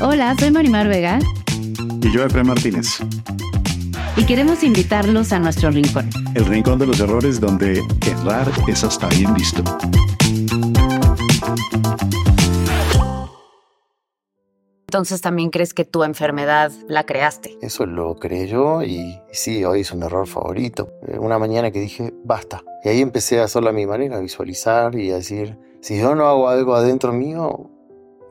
Hola, soy Marimar Vega. Y yo, Efraín Martínez. Y queremos invitarlos a nuestro rincón. El rincón de los errores donde errar es hasta bien visto. Entonces también crees que tu enfermedad la creaste. Eso lo creé yo y sí, hoy es un error favorito. Una mañana que dije, basta. Y ahí empecé a hacerlo a mi manera, a visualizar y a decir, si yo no hago algo adentro mío,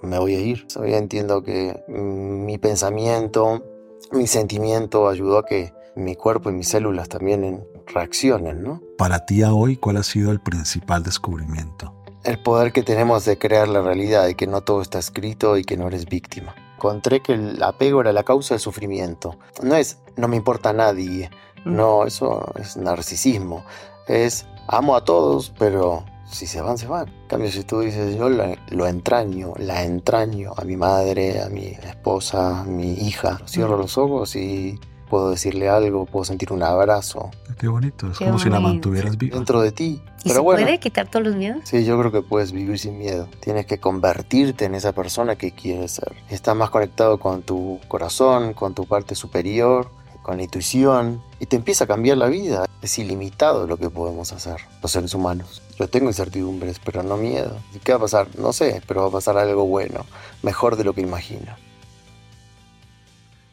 me voy a ir. Hoy entiendo que mi pensamiento, mi sentimiento ayudó a que mi cuerpo y mis células también reaccionen, ¿no? Para ti a hoy, ¿cuál ha sido el principal descubrimiento? El poder que tenemos de crear la realidad, de que no todo está escrito y que no eres víctima. Encontré que el apego era la causa del sufrimiento. No es no me importa a nadie, no, eso es narcisismo. Es amo a todos, pero si se van, se van. En cambio, si tú dices, yo lo entraño, la entraño a mi madre, a mi esposa, a mi hija, cierro los ojos y puedo decirle algo, puedo sentir un abrazo. Qué bonito, es como si la mantuvieras viva. Dentro de ti. ¿Y se puede quitar todos los miedos? Sí, yo creo que puedes vivir sin miedo. Tienes que convertirte en esa persona que quieres ser. Estás más conectado con tu corazón, con tu parte superior, con intuición, y te empieza a cambiar la vida. Es ilimitado lo que podemos hacer, los seres humanos. Yo tengo incertidumbres, pero no miedo. ¿Qué va a pasar? No sé, pero va a pasar algo bueno, mejor de lo que imagino.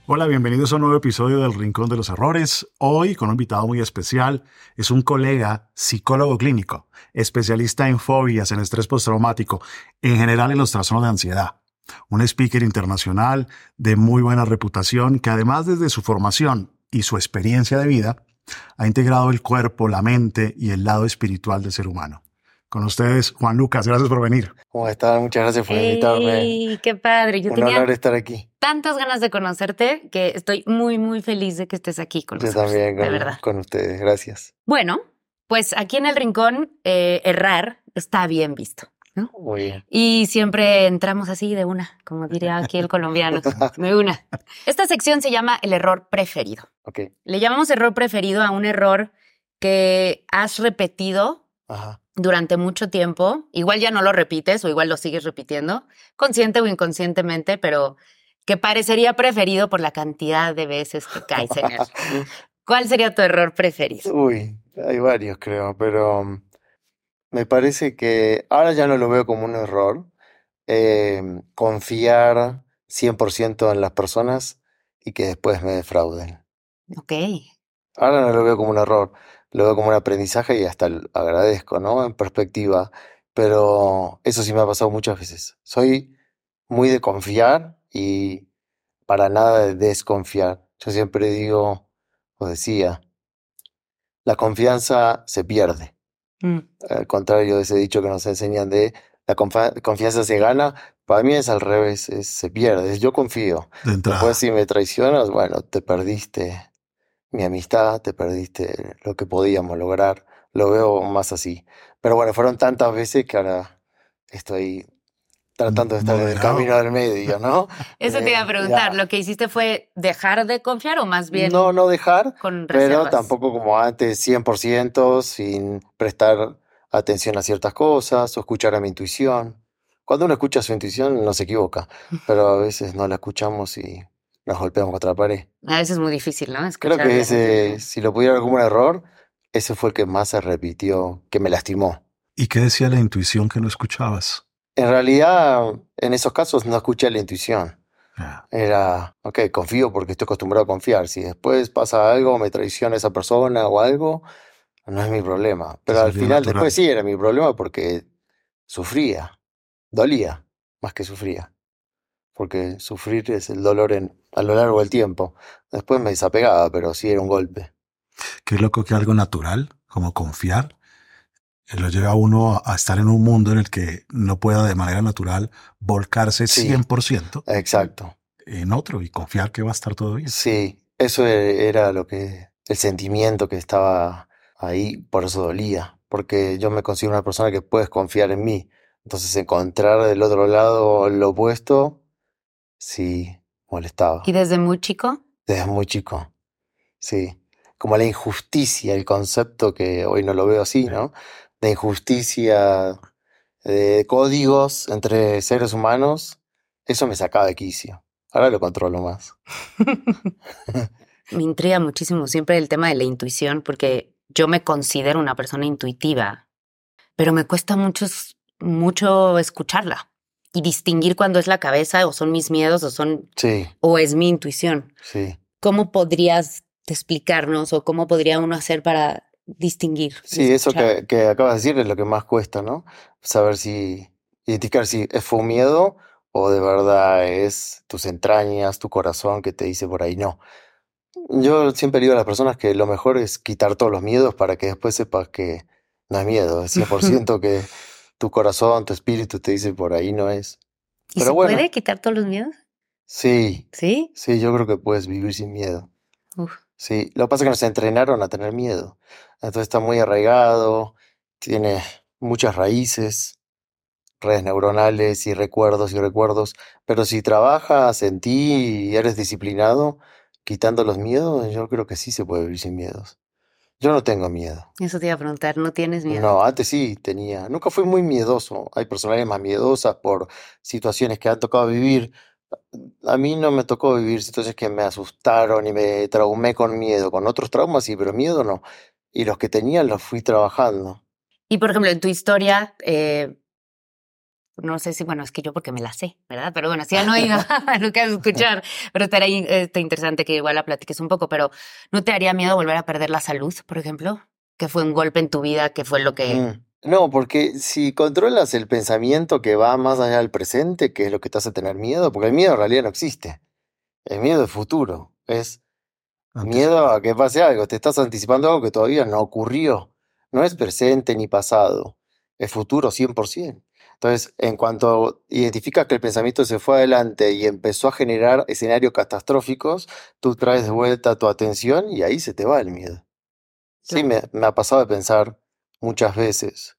Hola, bienvenidos a un nuevo episodio del Rincón de los Errores. Hoy con un invitado muy especial. Es un colega psicólogo clínico, especialista en fobias, en estrés postraumático, en general en los trastornos de ansiedad. Un speaker internacional de muy buena reputación que además desde su formación y su experiencia de vida ha integrado el cuerpo, la mente y el lado espiritual del ser humano. Con ustedes, Juan Lucas, gracias por venir. ¿Cómo estás? Muchas gracias por invitarme. ¡Qué padre! Yo Un honor estar aquí. Tantas ganas de conocerte que estoy muy, muy feliz de que estés aquí con nosotros. Yo también, con, de verdad. con ustedes. Gracias. Bueno, pues aquí en el rincón, eh, errar está bien visto. ¿No? Muy bien. Y siempre entramos así de una, como diría aquí el colombiano, de una. Esta sección se llama el error preferido. Okay. Le llamamos error preferido a un error que has repetido Ajá. durante mucho tiempo. Igual ya no lo repites o igual lo sigues repitiendo, consciente o inconscientemente, pero que parecería preferido por la cantidad de veces que caes en él. ¿Cuál sería tu error preferido? Uy, hay varios creo, pero me parece que ahora ya no lo veo como un error. Eh, confiar 100% en las personas y que después me defrauden. Ok. Ahora no lo veo como un error, lo veo como un aprendizaje y hasta agradezco, ¿no? En perspectiva. Pero eso sí me ha pasado muchas veces. Soy muy de confiar y para nada de desconfiar. Yo siempre digo, o decía, la confianza se pierde. Mm. Al contrario de ese dicho que nos enseñan de la confianza se gana, para mí es al revés, es, se pierde. Es yo confío. De Después si me traicionas, bueno, te perdiste mi amistad, te perdiste lo que podíamos lograr. Lo veo más así. Pero bueno, fueron tantas veces que ahora estoy tratando de estar en el camino del medio, ¿no? Eso te iba a Eh, preguntar, ya. ¿lo que hiciste fue dejar de confiar o más bien No, no dejar, con pero tampoco como antes 100% sin prestar atención a ciertas cosas o escuchar a mi intuición. Cuando uno escucha su intuición no se equivoca, pero a veces no la escuchamos y nos golpeamos contra la pared. A veces es muy difícil, ¿no? Creo Escuchar que bien. ese, si lo pudiera ver como un error, ese fue el que más se repitió, que me lastimó. ¿Y qué decía la intuición que no escuchabas? En realidad, en esos casos no escuché la intuición. Ah, Era, ok, confío porque estoy acostumbrado a confiar. Si después pasa algo, me traiciona esa persona o algo, no es mi problema. Pero al final, natural. después sí era mi problema porque sufría, dolía más que sufría. Porque sufrir es el dolor en, a lo largo del tiempo. Después me desapegaba, pero sí era un golpe. Qué loco que algo natural, como confiar, lo lleva a uno a, estar en un mundo en el que no pueda de manera natural volcarse Sí. 100% Exacto. en otro y confiar que va a estar todo bien. Sí, eso e- era lo que, el sentimiento que estaba ahí, por eso dolía, porque yo me considero una persona que puedes confiar en mí. Entonces encontrar del otro lado lo opuesto, sí, molestaba. ¿Y desde muy chico? Desde muy chico, sí. Como la injusticia, el concepto que hoy no lo veo así, ¿no? De injusticia, de códigos entre seres humanos, eso me sacaba de quicio. Ahora lo controlo más. Me intriga muchísimo siempre el tema de la intuición, porque yo me considero una persona intuitiva, pero me cuesta mucho, mucho escucharla y distinguir cuando es la cabeza o son mis miedos o son Sí, o es mi intuición. sí. ¿Cómo podrías explicarnos o cómo podría uno hacer para distinguir? Sí, eso que, que acabas de decir es lo que más cuesta, ¿no? Saber si, identificar si fue un miedo o de verdad es tus entrañas, tu corazón que te dice por ahí no. Yo siempre digo a las personas que lo mejor es quitar todos los miedos para que después sepas que no es miedo, es 100% que tu corazón, tu espíritu te dice por ahí no es. ¿Y pero se bueno. puede quitar todos los miedos? Sí, ¿Sí? sí, yo creo que puedes vivir sin miedo. Uf. Sí, lo que pasa es que nos entrenaron a tener miedo. Entonces está muy arraigado, tiene muchas raíces, redes neuronales y recuerdos y recuerdos. Pero si trabajas en ti y eres disciplinado, quitando los miedos, yo creo que sí se puede vivir sin miedos. Yo no tengo miedo. Eso te iba a preguntar, ¿no tienes miedo? No, antes sí tenía. Nunca fui muy miedoso. Hay personalidades más miedosas por situaciones que han tocado vivir. A mí no me tocó vivir situaciones que me asustaron y me traumé con miedo. Con otros traumas sí, pero miedo no. Y los que tenía los fui trabajando. Y por ejemplo, en tu historia, eh, no sé si, bueno, es que yo porque me la sé, ¿verdad? Pero bueno, si ya no he ido a escuchar, pero estaría este, interesante que igual la platiques un poco, pero ¿no te haría miedo volver a perder la salud, por ejemplo? Que fue un golpe en tu vida, que fue lo que... Mm. No, porque si controlas el pensamiento que va más allá del presente, que es lo que te hace tener miedo, porque el miedo en realidad no existe. El miedo es futuro. Es Antes- Miedo a que pase algo, te estás anticipando algo que todavía no ocurrió. No es presente ni pasado, es futuro 100%. Entonces, en cuanto identificas que el pensamiento se fue adelante y empezó a generar escenarios catastróficos, tú traes de vuelta tu atención y ahí se te va el miedo. Sí, me, me ha pasado de pensar muchas veces,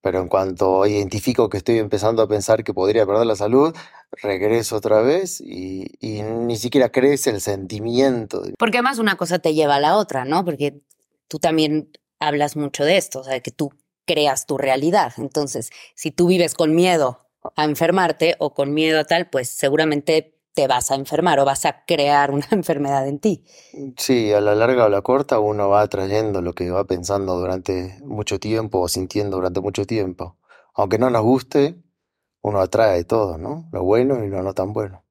pero en cuanto identifico que estoy empezando a pensar que podría perder la salud, regreso otra vez y, ni siquiera crece el sentimiento. Porque además una cosa te lleva a la otra, ¿no? Porque tú también hablas mucho de esto, o sea, que tú creas tu realidad. Entonces, si tú vives con miedo a enfermarte o con miedo a tal, pues seguramente te vas a enfermar o vas a crear una enfermedad en ti. Sí, a la larga o a la corta uno va atrayendo lo que va pensando durante mucho tiempo o sintiendo durante mucho tiempo. Aunque no nos guste, uno atrae todo, ¿no? Lo bueno y lo no tan bueno.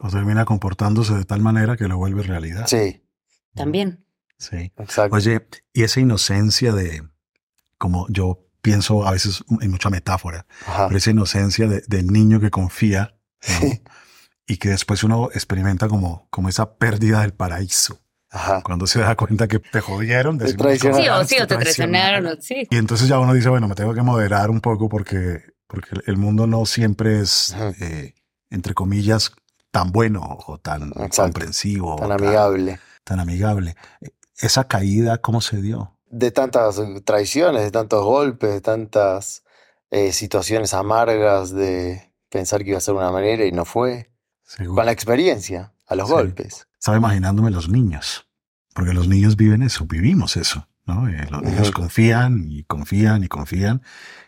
O termina comportándose de tal manera que lo vuelve realidad. Sí, También. Sí. exacto. Oye, y esa inocencia de, como yo pienso a veces en mucha metáfora, Ajá. pero esa inocencia de- del niño que confía ¿no? Sí. y que después uno experimenta como, como esa pérdida del paraíso. Ajá. Cuando se da cuenta que te jodieron, Te decimos, traicionaron. Sí, "Como, o "Ah, sí, o te traicionaron, sí. Y entonces ya uno dice, bueno, me tengo que moderar un poco porque, porque el mundo no siempre es, eh, entre comillas, tan bueno o tan Exacto. comprensivo. Tan o amigable. Tan amigable. Esa caída, ¿cómo se dio? De tantas traiciones, de tantos golpes, de tantas eh, situaciones amargas de pensar que iba a ser una manera y no fue. Seguro. Con la experiencia, a los Sí. golpes. Estaba imaginándome los niños, porque los niños viven eso, vivimos eso, ¿no? Eh, los niños confían y confían y confían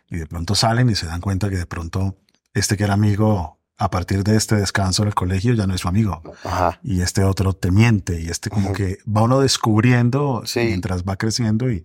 y de pronto salen y se dan cuenta que de pronto este que era amigo a partir de este descanso en el colegio ya no es su amigo Ajá. y este otro te miente y este como que va uno descubriendo Sí. mientras va creciendo y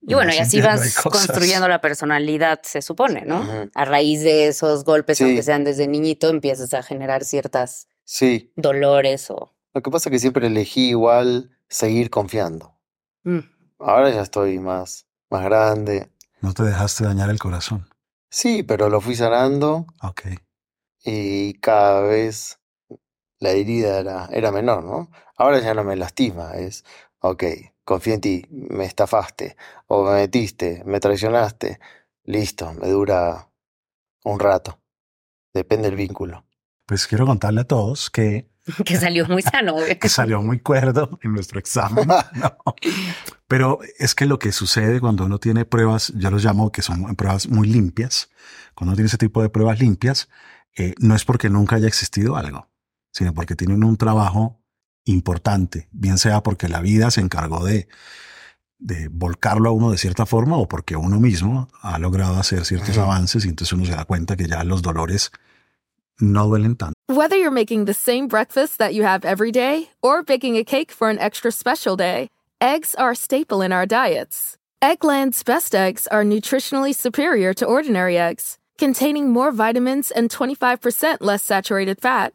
Y bueno, y así vas construyendo la personalidad, se supone, ¿no? A raíz de esos golpes, Sí. aunque sean desde niñito, empiezas a generar ciertas Sí, dolores o... lo que pasa es que siempre elegí igual seguir confiando. Mm. Ahora ya estoy más, más grande. No te dejaste dañar el corazón. Sí, pero lo fui sanando Ok. y cada vez la herida era, era menor, ¿no? Ahora ya no me lastima, es, ok, confío en ti, me estafaste, o me metiste, me traicionaste, listo, me dura un rato, depende del vínculo. Pues quiero contarle a todos que, Que salió muy sano, güey. que salió muy cuerdo en nuestro examen. No. Pero es que lo que sucede cuando uno tiene pruebas, yo los llamo que son pruebas muy limpias, cuando uno tiene ese tipo de pruebas limpias, eh, no es porque nunca haya existido algo, sino porque tienen un trabajo importante, bien sea porque la vida se encargó de, de volcarlo a uno de cierta forma o porque uno mismo ha logrado hacer ciertos avances y entonces uno se da cuenta que ya los dolores no duelen tanto. Whether you're making the same breakfast that you have every day or baking a cake for an extra special day, eggs are a staple in our diets. Eggland's best eggs are nutritionally superior to ordinary eggs, containing more vitamins and 25% less saturated fat.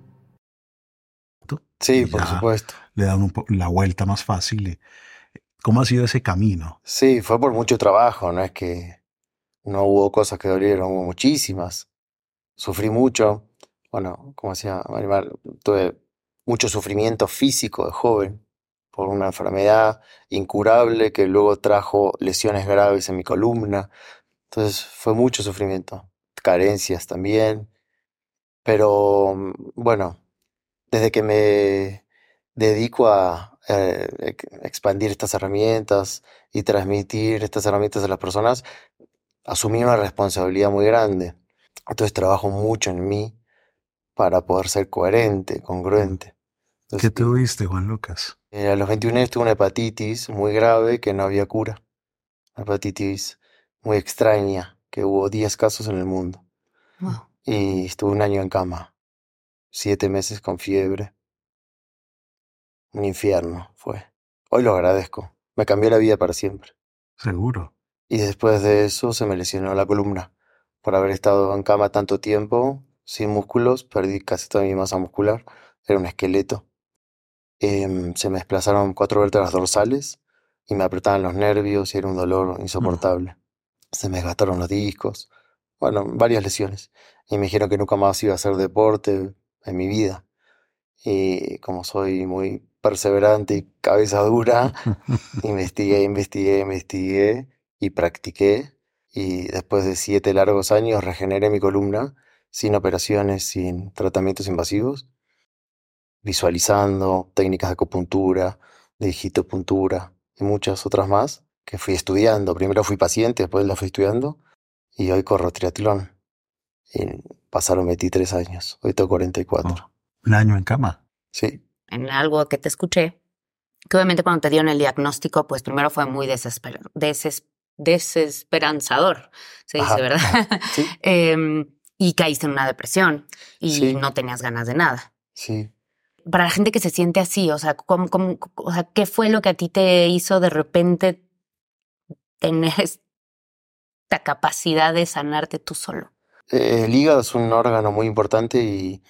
Sí, por supuesto. le dan un la vuelta más fácil. ¿Cómo ha sido ese camino? Sí, fue por mucho trabajo, no es que no hubo cosas que dolieron, hubo muchísimas. Sufrí mucho. Bueno, como decía Marimar, tuve mucho sufrimiento físico de joven por una enfermedad incurable que luego trajo lesiones graves en mi columna. Entonces fue mucho sufrimiento, carencias también. Pero mm, bueno, desde que me dedico a eh, ex- expandir estas herramientas y transmitir estas herramientas a las personas, asumí una responsabilidad muy grande. Entonces trabajo mucho en mí para poder ser coherente, congruente. ¿Qué tuviste, Juan Lucas? eh, a los 21 años tuve una hepatitis muy grave que no había cura. Una hepatitis muy extraña, que hubo 10 casos en el mundo. Wow. Y estuve un año en cama, siete meses con fiebre. Un infierno fue. Hoy lo agradezco. Me cambió la vida para siempre. Seguro. Y después de eso se me lesionó la columna. Por haber estado en cama tanto tiempo, sin músculos, perdí casi toda mi masa muscular. Era un esqueleto. Em, se me desplazaron cuatro vértebras dorsales y me apretaban los nervios y era un dolor insoportable. Se me desgastaron los discos. Bueno, varias lesiones. Y me dijeron que nunca más iba a hacer deporte en mi vida. Y como soy muy perseverante y cabeza dura, investigué, investigué, investigué y practiqué. Y después de siete largos años regeneré mi columna sin operaciones, sin tratamientos invasivos, visualizando técnicas de acupuntura, de digitopuntura y muchas otras más que fui estudiando. Primero fui paciente, después la fui estudiando y hoy corro triatlón. Y pasaron 23 años, hoy tengo 44. Oh, un año en cama. Sí, En algo que te escuché, que obviamente cuando te dieron el diagnóstico, pues primero fue muy desesper- deses- desesperanzador, se dice, Ajá. ¿verdad? sí, Em, y caíste en una depresión y Sí. no tenías ganas de nada. sí. Para la gente que se siente así, o sea, ¿cómo, cómo- o sea, ¿qué fue lo que a ti te hizo de repente tener esta capacidad de sanarte tú solo? Eh, El hígado es un órgano muy importante y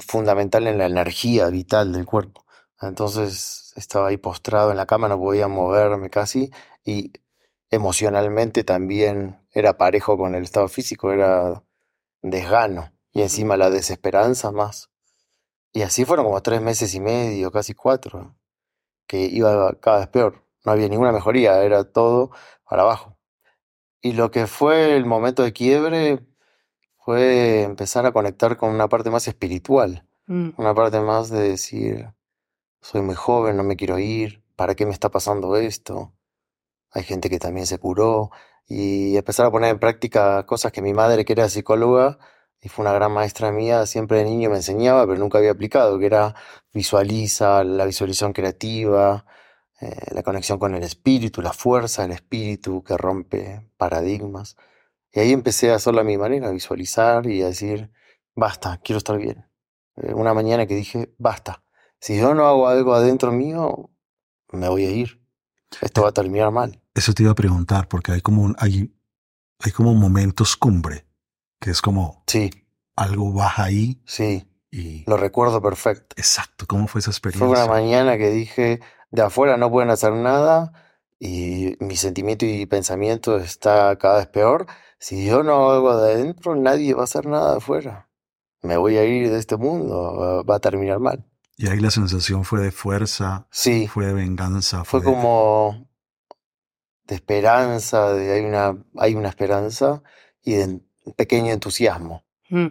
fundamental en la energía vital del cuerpo. Entonces estaba ahí postrado en la cama, no podía moverme casi y emocionalmente también era parejo con el estado físico, era desgano y encima la desesperanza más. Y así fueron como tres meses y medio, casi cuatro, que iba cada vez peor. No había ninguna mejoría, era todo para abajo. Y lo que fue el momento de quiebre fue empezar a conectar con una parte más espiritual, Mm. una parte más de decir, soy muy joven, no me quiero ir, ¿para qué me está pasando esto? Hay gente que también se curó y empezar a poner en práctica cosas que mi madre, que era psicóloga, y fue una gran maestra mía, siempre de niño me enseñaba, pero nunca había aplicado, que era visualiza, la visualización creativa, eh, la conexión con el espíritu, la fuerza del espíritu que rompe paradigmas. Y ahí empecé a hacerlo a mi manera, a visualizar y a decir, basta, quiero estar bien. Eh, una mañana que dije, basta, si yo no hago algo adentro mío, me voy a ir. Esto va a terminar mal. Eso te iba a preguntar, porque hay como, un, hay, hay como momentos cumbre, que es como Sí, algo baja ahí sí, y... lo recuerdo perfecto. Exacto, ¿cómo fue esa experiencia? Fue una mañana que dije, de afuera no pueden hacer nada y mi sentimiento y pensamiento está cada vez peor. Si yo no hago de adentro, nadie va a hacer nada de afuera. Me voy a ir de este mundo, va- a terminar mal. Y ahí la sensación fue de fuerza, Sí, fue de venganza, fue fue, de- como de esperanza, de hay una, hay una esperanza y de un pequeño entusiasmo. Mm.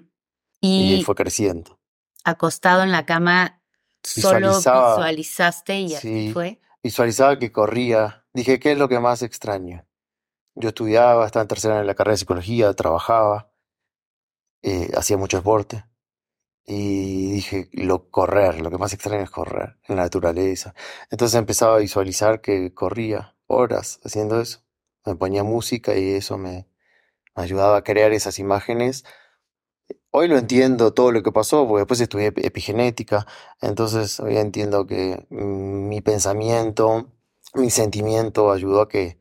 Y, Y fue creciendo. acostado en la cama, solo visualizaste y así Sí. fue. Visualizaba que corría. Dije, ¿qué es lo que más extraño? Yo estudiaba, estaba en tercera en la carrera de psicología, trabajaba, eh, hacía mucho deporte. Y dije, lo correr, lo que más extraño es correr, en la naturaleza. Entonces empezaba a visualizar que corría horas haciendo eso. Me ponía música y eso me, me ayudaba a crear esas imágenes. Hoy lo entiendo todo lo que pasó, porque después estudié epi- epigenética, entonces hoy entiendo que mi pensamiento, mi sentimiento ayudó a que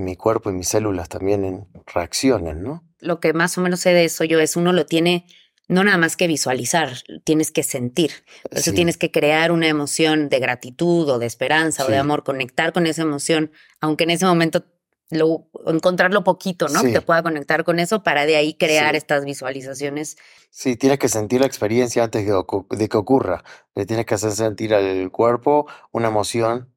mi cuerpo y mis células también en- reaccionen, ¿no? Lo que más o menos sé de eso yo es uno lo tiene no nada más que visualizar, tienes que sentir. Por Eso Sí. tienes que crear una emoción de gratitud o de esperanza o de amor, conectar con esa emoción, aunque en ese momento lo, encontrarlo poquito, ¿no? Que te pueda conectar con eso para de ahí crear estas visualizaciones. Sí, tienes que sentir la experiencia antes de, de que ocurra. Le tienes que hacer sentir al cuerpo una emoción,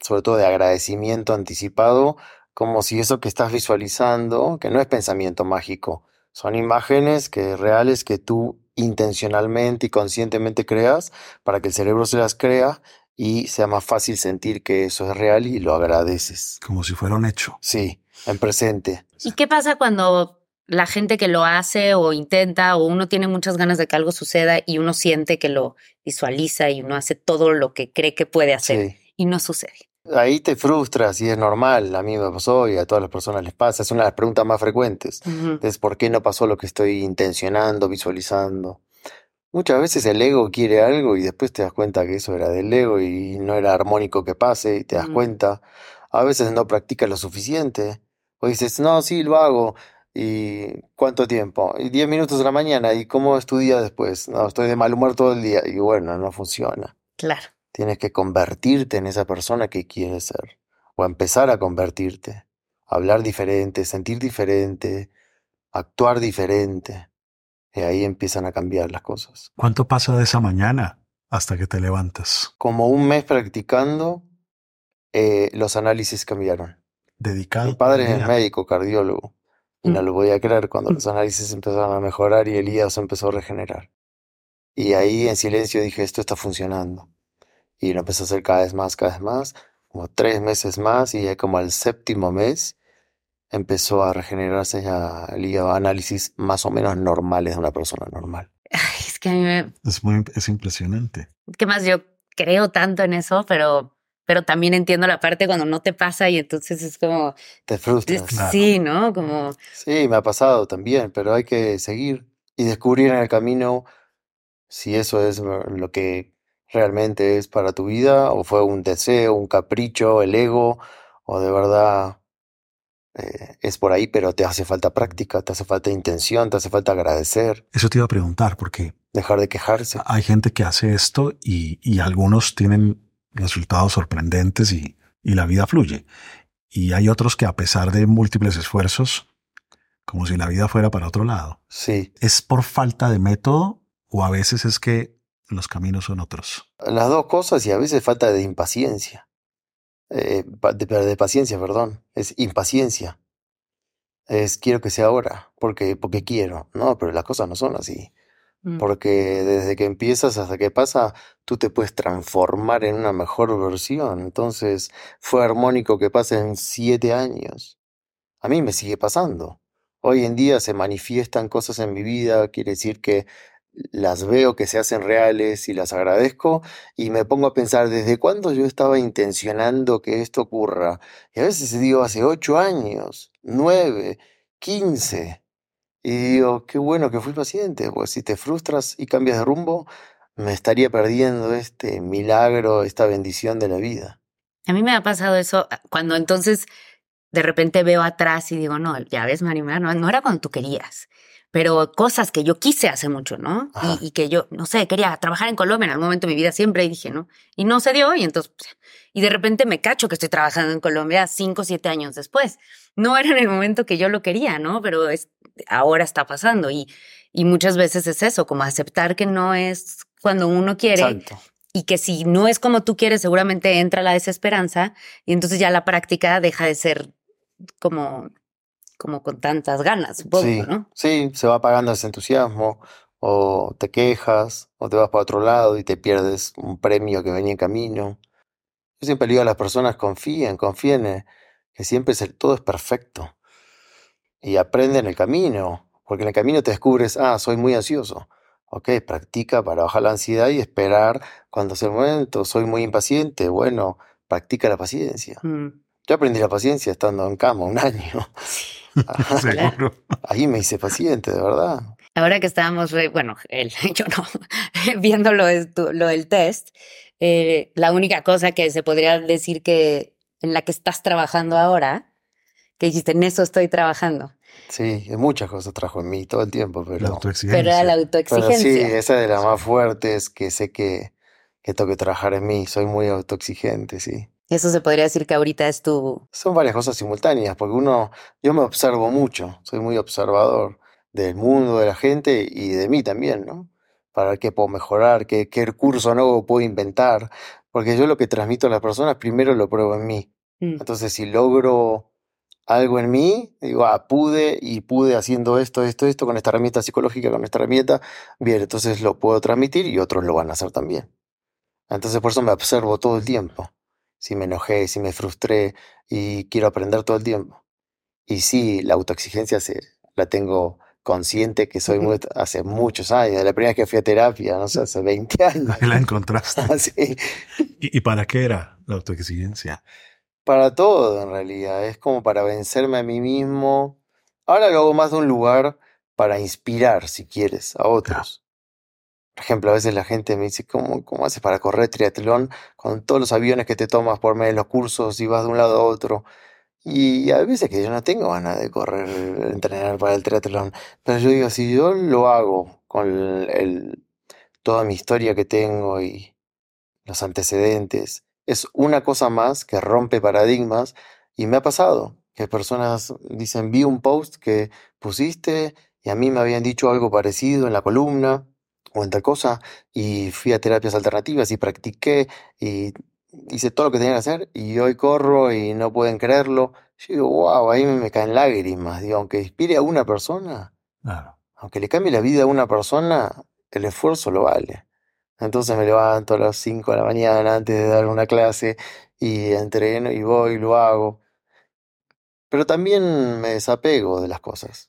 sobre todo de agradecimiento anticipado, como si eso que estás visualizando, que no es pensamiento mágico, son imágenes que reales que tú intencionalmente y conscientemente creas para que el cerebro se las crea y sea más fácil sentir que eso es real y lo agradeces. como si fuera un hecho. Sí, en presente. ¿Y qué pasa cuando la gente que lo hace o intenta o uno tiene muchas ganas de que algo suceda y uno siente que lo visualiza y uno hace todo lo que cree que puede hacer Sí. y no sucede? Ahí te frustras y es normal, a mí me pasó y a todas las personas les pasa, es una de las preguntas más frecuentes. Es por qué no pasó lo que estoy intencionando, visualizando. Muchas veces el ego quiere algo y después te das cuenta que eso era del ego y no era armónico que pase y te das cuenta. A veces no practicas lo suficiente. O dices, no, sí, lo hago. ¿Y cuánto tiempo? Y 10 minutos de la mañana. ¿Y cómo es tu día después? No, estoy de mal humor todo el día. Y bueno, no funciona. Claro. Tienes que convertirte en esa persona que quieres ser. O empezar a convertirte. Hablar diferente, sentir diferente, actuar diferente. Y ahí empiezan a cambiar las cosas. ¿Cuánto pasa de esa mañana hasta que te levantas? Como un mes practicando, eh, los análisis cambiaron. Dedicado. Mi padre es médico, cardiólogo. Y no Mm. lo podía creer cuando los análisis empezaron a mejorar y el hígado se empezó a regenerar. Y ahí en silencio dije, esto está funcionando. Y lo empecé a hacer cada vez más, cada vez más, como tres meses más, y ya como al séptimo mes empezó a regenerarse ya el hígado, análisis más o menos normales de una persona normal. Ay, es que a mí me, Es, muy, es impresionante. ¿qué más? Yo creo tanto en eso, pero, pero también entiendo la parte cuando no te pasa y entonces es como, Te frustras. Claro. sí, ¿no? Como, Sí, me ha pasado también, pero hay que seguir y descubrir en el camino si eso es lo que realmente es para tu vida o fue un deseo, un capricho, el ego o de verdad eh, es por ahí, pero te hace falta práctica, te hace falta intención, te hace falta agradecer, Eso te iba a preguntar, porque dejar de quejarse. hay gente que hace esto y, y algunos tienen resultados sorprendentes y, y la vida fluye. Y hay otros que a pesar de múltiples esfuerzos, como si la vida fuera para otro lado, Sí, ¿es por falta de método o a veces es que los caminos son otros? las dos cosas y a veces falta de impaciencia. Eh, de paciencia, perdón, es impaciencia. es quiero que sea ahora, porque, porque quiero. No, pero las cosas no son así. Mm. Porque desde que empiezas hasta que pasa, tú te puedes transformar en una mejor versión. Entonces, fue armónico que pasen siete años. A mí me sigue pasando. Hoy en día se manifiestan cosas en mi vida, quiere decir que las veo que se hacen reales y las agradezco y me pongo a pensar desde cuándo yo estaba intencionando que esto ocurra. Y a veces digo hace ocho años, nueve, quince. Y digo, qué bueno que fui paciente, pues si te frustras y cambias de rumbo, me estaría perdiendo este milagro, esta bendición de la vida. A mí me ha pasado eso ah, cuando entonces de repente veo atrás y digo, no, ya ves, Marimar, no, no era cuando tú querías, pero cosas que yo quise hace mucho, ¿no? Y, y que yo, no sé, quería trabajar en Colombia en algún momento de mi vida siempre y dije, ¿no? Y no se dio y entonces, pues, y de repente me cacho que estoy trabajando en Colombia cinco o siete años después. No era en el momento que yo lo quería, ¿no? Pero es, ahora está pasando y, y muchas veces es eso, como aceptar que no es cuando uno quiere Exacto. y que si no es como tú quieres, seguramente entra la desesperanza y entonces ya la práctica deja de ser como, como con tantas ganas, supongo, Sí, ¿no? sí, se va apagando ese entusiasmo, o te quejas, o te vas para otro lado y te pierdes un premio que venía en camino. Yo siempre le digo a las personas, confíen, confíen en que siempre es el- todo es perfecto. Y aprende en el camino, porque en el camino te descubres, ah, soy muy ansioso. Ok, practica para bajar la ansiedad y esperar cuando sea el momento. Soy muy impaciente. Bueno, practica la paciencia. Mm. Yo aprendí la paciencia estando en cama un año. Ajá. Seguro. Ahí me hice paciente, de verdad. Ahora que estábamos, bueno, él, yo no, viendo lo, lo del test, eh, la única cosa que se podría decir que en la que estás trabajando ahora, que dijiste, en eso estoy trabajando, Sí, muchas cosas trajo en mí todo el tiempo, La pero, autoexigencia. pero era la pero autoexigencia. sí, esa de las más fuertes que sé que, que tengo que trabajar en mí. Soy muy autoexigente, sí. Eso se podría decir que ahorita es tu... Son varias cosas simultáneas, porque uno, yo me observo mucho, soy muy observador del mundo, de la gente y de mí también, ¿no? Para ver qué puedo mejorar, qué, qué recurso nuevo puedo inventar, porque yo lo que transmito a las personas primero lo pruebo en mí. Mm. Entonces, si logro algo en mí, digo, ah, pude y pude haciendo esto, esto, esto, con esta herramienta psicológica, con esta herramienta, bien, entonces lo puedo transmitir y otros lo van a hacer también. Entonces, por eso me observo todo el tiempo. Si me enojé, si me frustré y quiero aprender todo el tiempo. Y sí, la autoexigencia se, la tengo consciente que soy muy, hace muchos años, la primera vez que fui a terapia, no sé, hace 20 años. La encontraste. ¿Y, y para qué era la autoexigencia? Para todo, en realidad. Es como para vencerme a mí mismo. Ahora lo hago más de un lugar para inspirar, si quieres, a otros. Por ejemplo, a veces la gente me dice, ¿cómo, cómo haces para correr triatlón con todos los aviones que te tomas por medio de los cursos y vas de un lado a otro? Y hay veces que yo no tengo ganas de correr, entrenar para el triatlón. Pero yo digo, si yo lo hago con el- toda mi historia que tengo y los antecedentes, es una cosa más que rompe paradigmas y me ha pasado que personas dicen, vi un post que pusiste y a mí me habían dicho algo parecido en la columna o en tal cosa y fui a terapias alternativas y practiqué y hice todo lo que tenía que hacer y hoy corro y no pueden creerlo. Yo digo, wow, ahí me caen lágrimas. Digo, aunque inspire a una persona, Claro. aunque le cambie la vida a una persona, el esfuerzo lo vale. Entonces me levanto a las 5 de la mañana antes de dar una clase y entreno y voy y lo hago. Pero también me desapego de las cosas.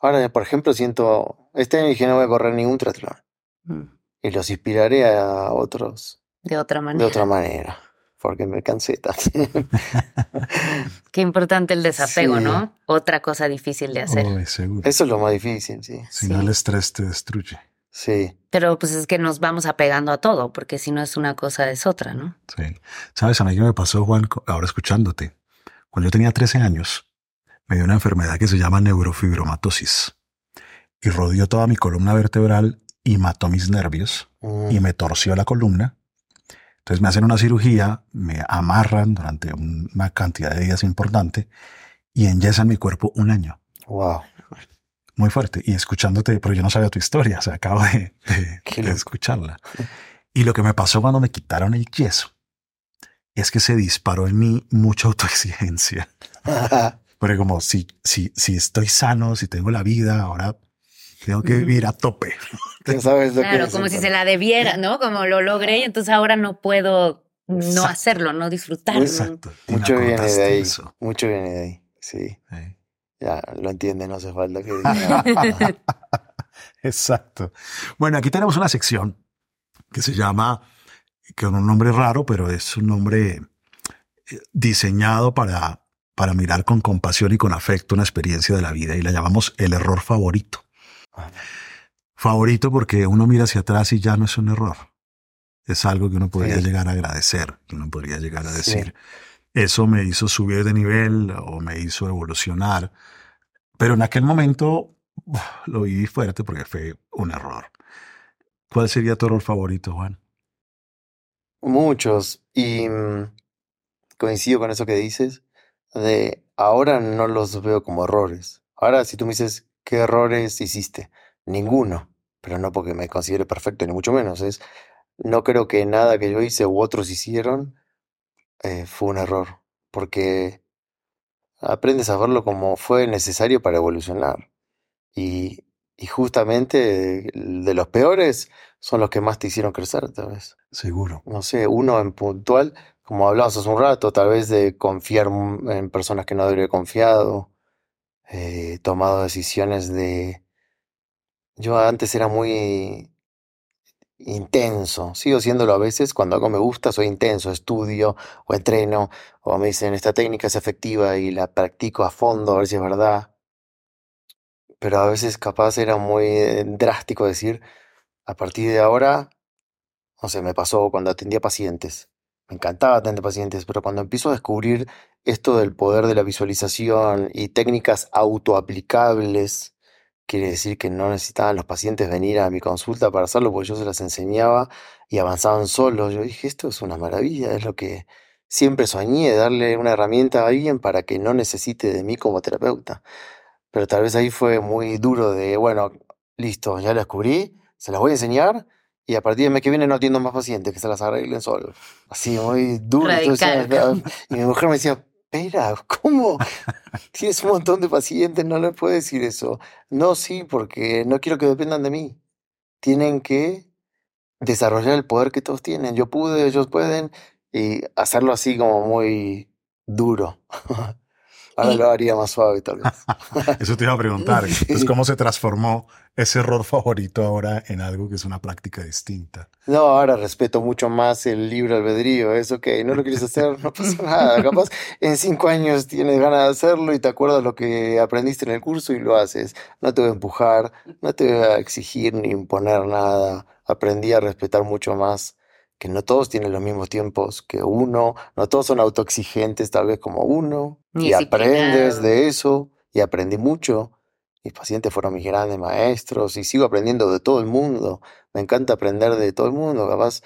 Ahora, por ejemplo, siento, este año dije no voy a correr ningún triatlón Mm. y los inspiraré a otros De otra de manera. otra manera, porque me cansé también. Qué importante el desapego, Sí. ¿no? Otra cosa difícil de hacer. Seguro. Eso es lo más difícil, sí. Si Sí. no, el estrés te destruye. Sí, Pero pues es que nos vamos apegando a todo, porque si no es una cosa, es otra, ¿no? Sí. ¿Sabes? A mí que me pasó, Juan, ahora escuchándote. Cuando yo tenía 13 años, me dio una enfermedad que se llama neurofibromatosis y rodeó toda mi columna vertebral y mató mis nervios Mm, y me torció la columna. Entonces me hacen una cirugía, me amarran durante un- una cantidad de días importante y enyesan mi cuerpo un año. wow. Muy fuerte. Y escuchándote, pero yo no sabía tu historia, o sea, acabo de, escucharla. Y lo que me pasó cuando me quitaron el yeso es que se disparó en mí mucha autoexigencia. Porque como si, si, si estoy sano, si tengo la vida, ahora tengo que vivir a tope. ¿Quién sabes lo Claro, que como si se la debiera, ¿no? Como lo logré y entonces ahora no puedo no hacerlo, no disfrutarlo. Exacto. Mucho viene de ahí. eso. Mucho viene de ahí. Sí, Sí. ya lo entiende, no hace falta que diga. Exacto. Bueno, aquí tenemos una sección que se llama, que es un nombre raro, pero es un nombre eh, diseñado para, para mirar con compasión y con afecto una experiencia de la vida y la llamamos el error favorito. Favorito porque uno mira hacia atrás y ya no es un error. Es algo que uno podría Sí. llegar a agradecer, que uno podría llegar a Sí. decir, eso me hizo subir de nivel o me hizo evolucionar. Pero en aquel momento uf, lo viví fuerte porque fue un error. ¿Cuál sería tu error favorito, Juan? Muchos. Y mm, coincido con eso que dices. De ahora no los veo como errores. Ahora, si tú me dices, ¿qué errores hiciste? Ninguno. Pero no porque me considere perfecto, ni mucho menos. Es, no creo que nada que yo hice u otros hicieron eh, fue un error. Porque aprendes a verlo como fue necesario para evolucionar. Y, y justamente de los peores son los que más te hicieron crecer, tal vez Seguro. no sé, uno en puntual, como hablamos hace un rato, tal vez de confiar m- en personas que no debería haber confiado, eh, tomado decisiones de... Yo antes era muy intenso, sigo siéndolo a veces, cuando algo me gusta soy intenso, estudio o entreno, o me dicen esta técnica es efectiva y la practico a fondo a ver si es verdad, pero a veces capaz era muy eh, drástico decir, a partir de ahora no sé, me pasó cuando atendía pacientes. Me encantaba atender pacientes, pero cuando empiezo a descubrir esto del poder de la visualización y técnicas autoaplicables, quiere decir que no necesitaban los pacientes venir a mi consulta para hacerlo, porque yo se las enseñaba y avanzaban solos. Yo dije, esto es una maravilla, es lo que siempre soñé, darle una herramienta a alguien para que no necesite de mí como terapeuta. Pero tal vez ahí fue muy duro de, bueno, listo, ya lo descubrí, se las voy a enseñar y a partir del mes que viene no atiendo más pacientes, que se las arreglen solos. Así, muy duro. Entonces, y mi mujer me decía, espera, ¿cómo? Tienes un montón de pacientes, no le puedes decir eso. No, sí, porque no quiero que dependan de mí. Tienen que desarrollar el poder que todos tienen. Yo pude, ellos pueden, y hacerlo así como muy duro. Ahora lo haría más suave, tal vez. Eso te iba a preguntar. Sí. ¿cómo se transformó ese error favorito ahora en algo que es una práctica distinta? No, ahora respeto mucho más el libre albedrío. Es ok, no lo quieres hacer, no pasa nada. Capaz en cinco años tienes ganas de hacerlo y te acuerdas lo que aprendiste en el curso y lo haces. No te voy a empujar, no te voy a exigir ni imponer nada. Aprendí a respetar mucho más que no todos tienen los mismos tiempos que uno, no todos son autoexigentes tal vez como uno. Ni y aprendes de eso y aprendí mucho. Mis pacientes fueron mis grandes maestros y sigo aprendiendo de todo el mundo. Me encanta aprender de todo el mundo. Capaz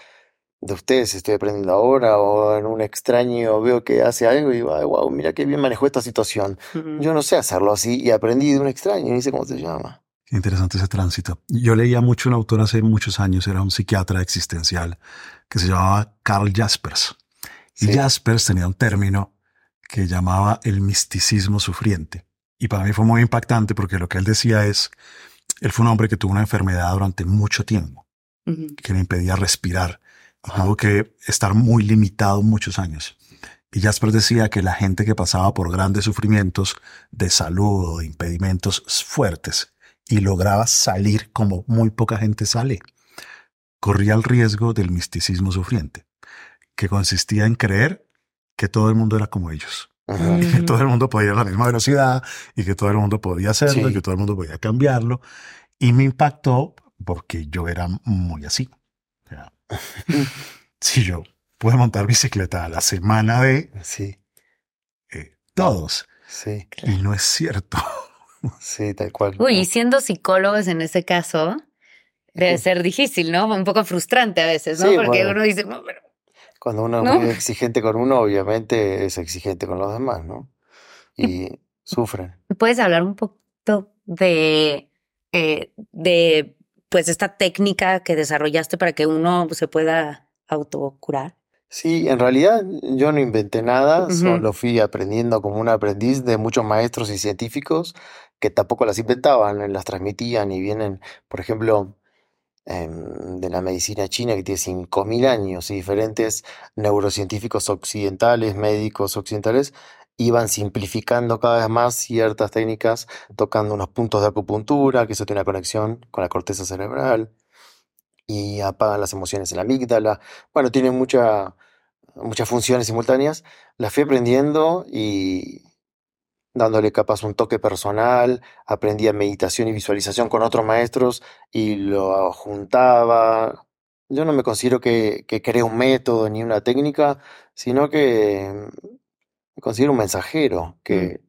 de ustedes estoy aprendiendo ahora o en un extraño veo que hace algo y digo, ay, wow, mira qué bien manejó esta situación. Yo no sé hacerlo así y aprendí de un extraño, ni sé cómo se llama. Qué interesante ese tránsito. Yo leía mucho un autor hace muchos años, era un psiquiatra existencial que se llamaba Carl Jaspers. Y Sí. Jaspers tenía un término que llamaba el misticismo sufriente. Y para mí fue muy impactante porque lo que él decía es, él fue un hombre que tuvo una enfermedad durante mucho tiempo, que le impedía respirar. Tuvo que estar muy limitado muchos años. Y Jaspers decía que la gente que pasaba por grandes sufrimientos de salud o de impedimentos fuertes y lograba salir como muy poca gente sale, corría el riesgo del misticismo sufriente, que consistía en creer que todo el mundo era como ellos, y que todo el mundo podía ir a la misma velocidad y que todo el mundo podía hacerlo Sí. y que todo el mundo podía cambiarlo. Y me impactó porque yo era muy así. O sea, si yo puedo montar bicicleta a la semana de Sí, eh, todos, sí, y no es cierto. sí, tal cual. Uy, y siendo psicólogos en ese caso, debe ser difícil, ¿no? Un poco frustrante a veces, ¿no? Sí, Porque bueno. uno dice, "No, pero Cuando uno es muy exigente con uno, obviamente es exigente con los demás, ¿no? Y sufren. ¿Puedes hablar un poquito de, eh, de pues esta técnica que desarrollaste para que uno se pueda autocurar? Sí, en realidad yo no inventé nada, solo fui aprendiendo como un aprendiz de muchos maestros y científicos que tampoco las inventaban, las transmitían y vienen, por ejemplo, em, de la medicina china que tiene 5.000 años y diferentes neurocientíficos occidentales, médicos occidentales, iban simplificando cada vez más ciertas técnicas, tocando unos puntos de acupuntura, que eso tiene una conexión con la corteza cerebral, y apagan las emociones en la amígdala. Bueno, tiene mucha, muchas funciones simultáneas. Las fui aprendiendo y dándole capaz un toque personal, aprendía meditación y visualización con otros maestros y lo juntaba. Yo no me considero que, que cree un método ni una técnica, sino que me considero un mensajero, que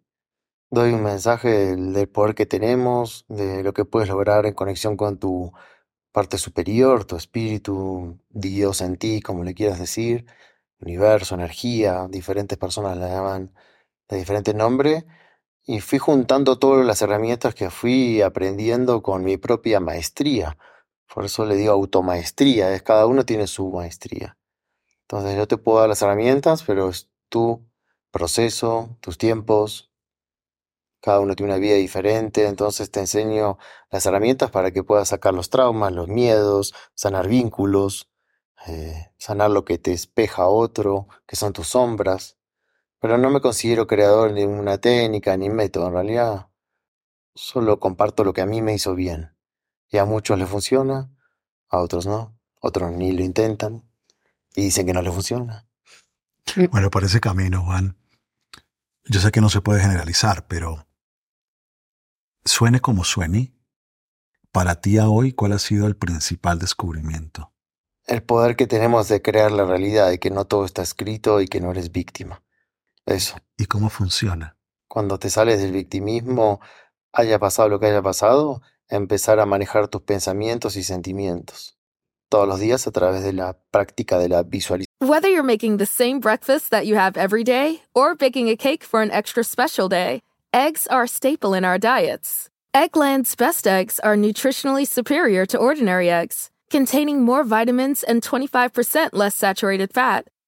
mm. doy un mensaje del, poder que tenemos, de lo que puedes lograr en conexión con tu parte superior, tu espíritu, Dios en ti, como le quieras decir, universo, energía, diferentes personas la llaman de diferente nombre, y fui juntando todas las herramientas que fui aprendiendo con mi propia maestría. Por eso le digo automaestría, es cada uno tiene su maestría. Entonces yo te puedo dar las herramientas, pero es tú proceso, tus tiempos. Cada uno tiene una vida diferente, entonces te enseño las herramientas para que puedas sacar los traumas, los miedos, sanar vínculos, eh, sanar lo que te espeja otro, que son tus sombras. Pero no me considero creador de una técnica ni método, en realidad solo comparto lo que a mí me hizo bien. Y a muchos les funciona, a otros no, otros ni lo intentan y dicen que no les funciona. Bueno, por ese camino, Juan, yo sé que no se puede generalizar, pero suene como suene, para ti a hoy, ¿cuál ha sido el principal descubrimiento? El poder que tenemos de crear la realidad y que no todo está escrito y que no eres víctima. Eso. ¿Y cómo funciona? Cuando te sales del victimismo, haya pasado lo que haya pasado, empezar a manejar tus pensamientos y sentimientos. Todos los días a través de la práctica de la visualización. Whether you're making the same breakfast that you have every day or baking a cake for an extra special day, eggs are a staple in our diets. Eggland's best eggs are nutritionally superior to ordinary eggs, containing more vitamins and 25% less saturated fat.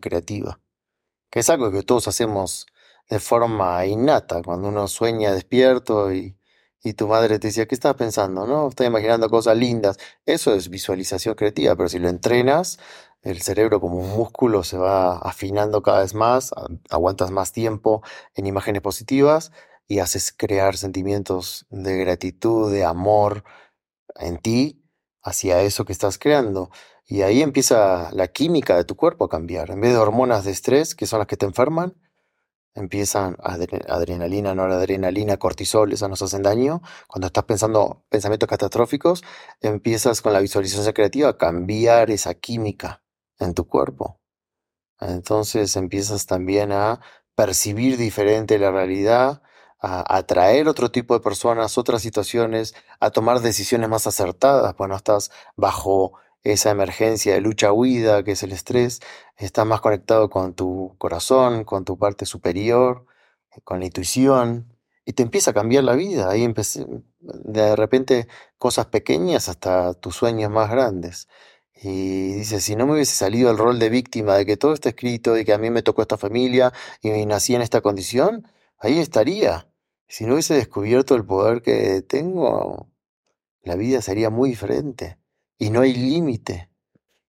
creativa, que es algo que todos hacemos de forma innata, cuando uno sueña despierto y, y tu madre te decía, ¿qué estás pensando? No, estás imaginando cosas lindas. Eso es visualización creativa, pero si lo entrenas, el cerebro como un músculo se va afinando cada vez más, aguantas más tiempo en imágenes positivas y haces crear sentimientos de gratitud, de amor en ti hacia eso que estás creando. Y ahí empieza la química de tu cuerpo a cambiar. En vez de hormonas de estrés, que son las que te enferman, empiezan adrenalina, noradrenalina, cortisol, esas nos hacen daño. Cuando estás pensando pensamientos catastróficos, empiezas con la visualización creativa a cambiar esa química en tu cuerpo. Entonces empiezas también a percibir diferente la realidad, a atraer otro tipo de personas, otras situaciones, a tomar decisiones más acertadas, cuando estás bajo esa emergencia de lucha-huida que es el estrés, está más conectado con tu corazón, con tu parte superior, con la intuición, y te empieza a cambiar la vida. Ahí empecé, de repente cosas pequeñas hasta tus sueños más grandes. Y dice, si no me hubiese salido el rol de víctima de que todo está escrito, de que a mí me tocó esta familia y nací en esta condición, ahí estaría. Si no hubiese descubierto el poder que tengo, la vida sería muy diferente. Y no hay límite.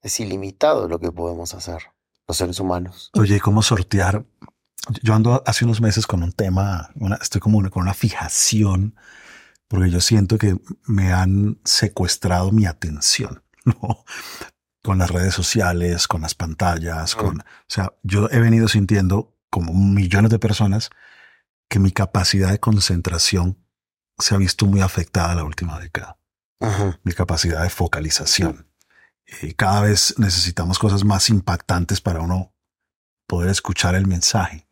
Es ilimitado lo que podemos hacer los seres humanos. Oye, ¿cómo sortear? Yo ando hace unos meses con un tema, estoy como con una fijación, porque yo siento que me han secuestrado mi atención, ¿no? con las redes sociales, con las pantallas, con, o sea, yo he venido sintiendo como millones de personas que mi capacidad de concentración se ha visto muy afectada la última década. Mi capacidad de focalización. Y cada vez necesitamos cosas más impactantes para uno poder escuchar el mensaje.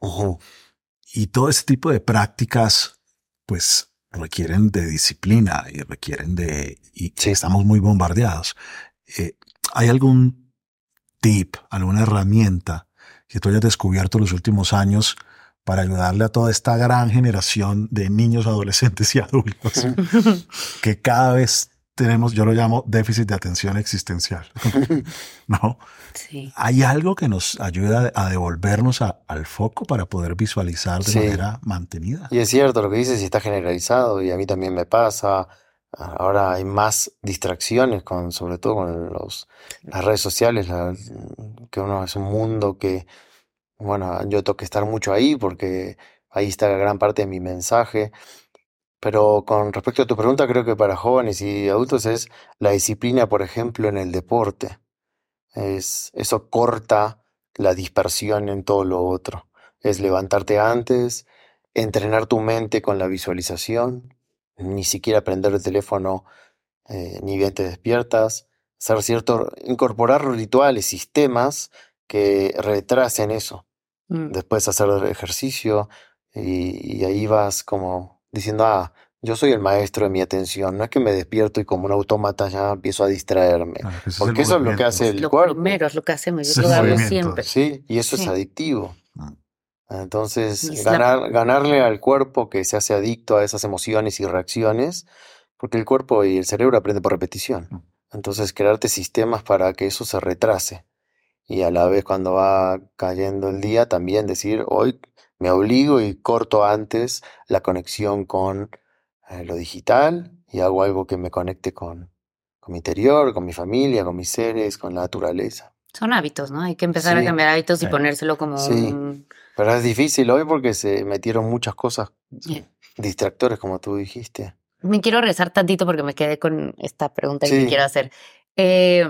Y todo este tipo de prácticas, pues requieren de disciplina y requieren de, y estamos muy bombardeados. Eh, ¿Hay algún tip, alguna herramienta que tú hayas descubierto en los últimos años para ayudarle a toda esta gran generación de niños, adolescentes y adultos que cada vez tenemos, yo lo llamo déficit de atención existencial. ¿No? Sí. Hay algo que nos ayuda a devolvernos al foco para poder visualizar de manera mantenida. Y es cierto lo que dices, y está generalizado, y a mí también me pasa. Ahora hay más distracciones, con, sobre todo con los, las redes sociales, que uno es un mundo que, bueno, yo tengo que estar mucho ahí porque ahí está gran parte de mi mensaje. Pero con respecto a tu pregunta, creo que para jóvenes y adultos es la disciplina, por ejemplo, en el deporte. Es, eso corta la dispersión en todo lo otro. Es levantarte antes, entrenar tu mente con la visualización, ni siquiera prender el teléfono eh, ni bien te despiertas, hacer cierto, incorporar rituales, sistemas que retrasen eso. Mm. Después hacer ejercicio y, y, ahí vas como diciendo, ah, yo soy el maestro de mi atención, no es que me despierto y como un autómata ya empiezo a distraerme. porque eso es lo que hace el lo cuerpo. Primero es lo que hacemos, yo lo hago siempre. Sí, y eso es adictivo. Ah. Entonces, ganar, ganarle al cuerpo que se hace adicto a esas emociones y reacciones, porque el cuerpo y el cerebro aprenden por repetición. Mm. Entonces, crearte sistemas para que eso se retrase. Y a la vez, cuando va cayendo el día, también decir, hoy me obligo y corto antes la conexión con eh, lo digital y hago algo que me conecte con, con mi interior, con mi familia, con mis seres, con la naturaleza. Son hábitos, ¿no? Hay que empezar a cambiar hábitos y ponérselo como sí. Pero es difícil hoy porque se metieron muchas cosas distractores, como tú dijiste. Me quiero rezar tantito porque me quedé con esta pregunta que quiero hacer. Eh,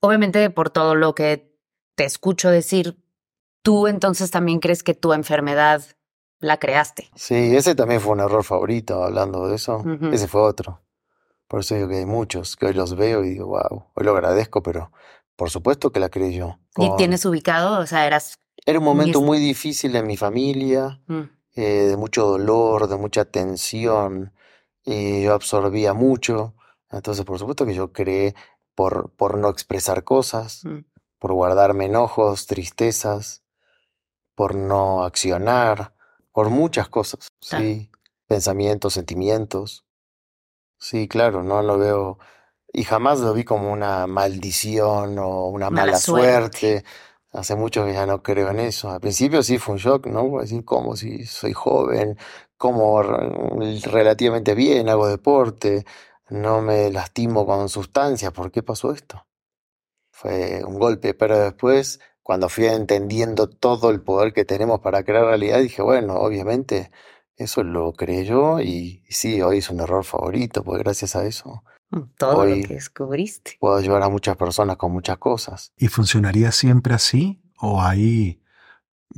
obviamente, por todo lo que te escucho decir, tú entonces también crees que tu enfermedad la creaste. Sí, ese también fue un error favorito, hablando de eso. Ese fue otro. Por eso digo que hay muchos que hoy los veo y digo, wow, hoy lo agradezco, pero por supuesto que la creé yo. ¿Y tienes ubicado? O sea, eras era un momento muy difícil en mi familia, mm. eh, de mucho dolor, de mucha tensión, y yo absorbía mucho. Entonces, por supuesto que yo creé por, por no expresar cosas, mm. por guardarme enojos, tristezas, por no accionar, por muchas cosas, sí, pensamientos, sentimientos. Sí, claro, no lo veo y jamás lo vi como una maldición o una mala, suerte. Hace mucho que ya no creo en eso. Al principio sí fue un shock, ¿no? Decir, como si soy joven, como relativamente bien, hago deporte, no me lastimo con sustancias, ¿por qué pasó esto? Fue un golpe, pero después, cuando fui entendiendo todo el poder que tenemos para crear realidad, dije, bueno, obviamente eso lo creé yo y, sí, hoy es un error favorito, pues gracias a eso Mm, todo lo que descubriste. Puedo ayudar a muchas personas con muchas cosas. ¿Y funcionaría siempre así? ¿O hay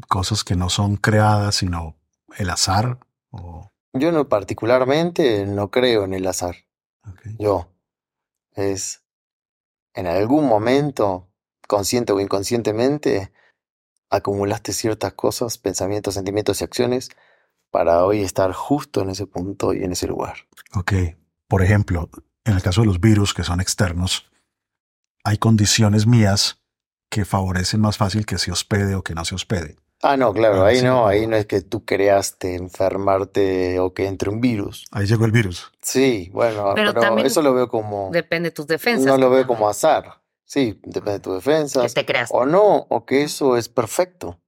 cosas que no son creadas, sino el azar? O... Yo no particularmente no creo en el azar. Yo. Es en algún momento, consciente o inconscientemente, acumulaste ciertas cosas, pensamientos, sentimientos y acciones para hoy estar justo en ese punto y en ese lugar. Ok. Por ejemplo, en el caso de los virus que son externos, hay condiciones mías que favorecen más fácil que se hospede o que no se hospede. Ah, no, claro, ahí no, ahí no es que tú creaste enfermarte o que entre un virus. Ahí llegó el virus. Sí, bueno, pero, eso lo veo como... Depende de tus defensas. No lo veo como azar. Sí, depende de tus defensas. Que te creas. O no, o que eso es perfecto.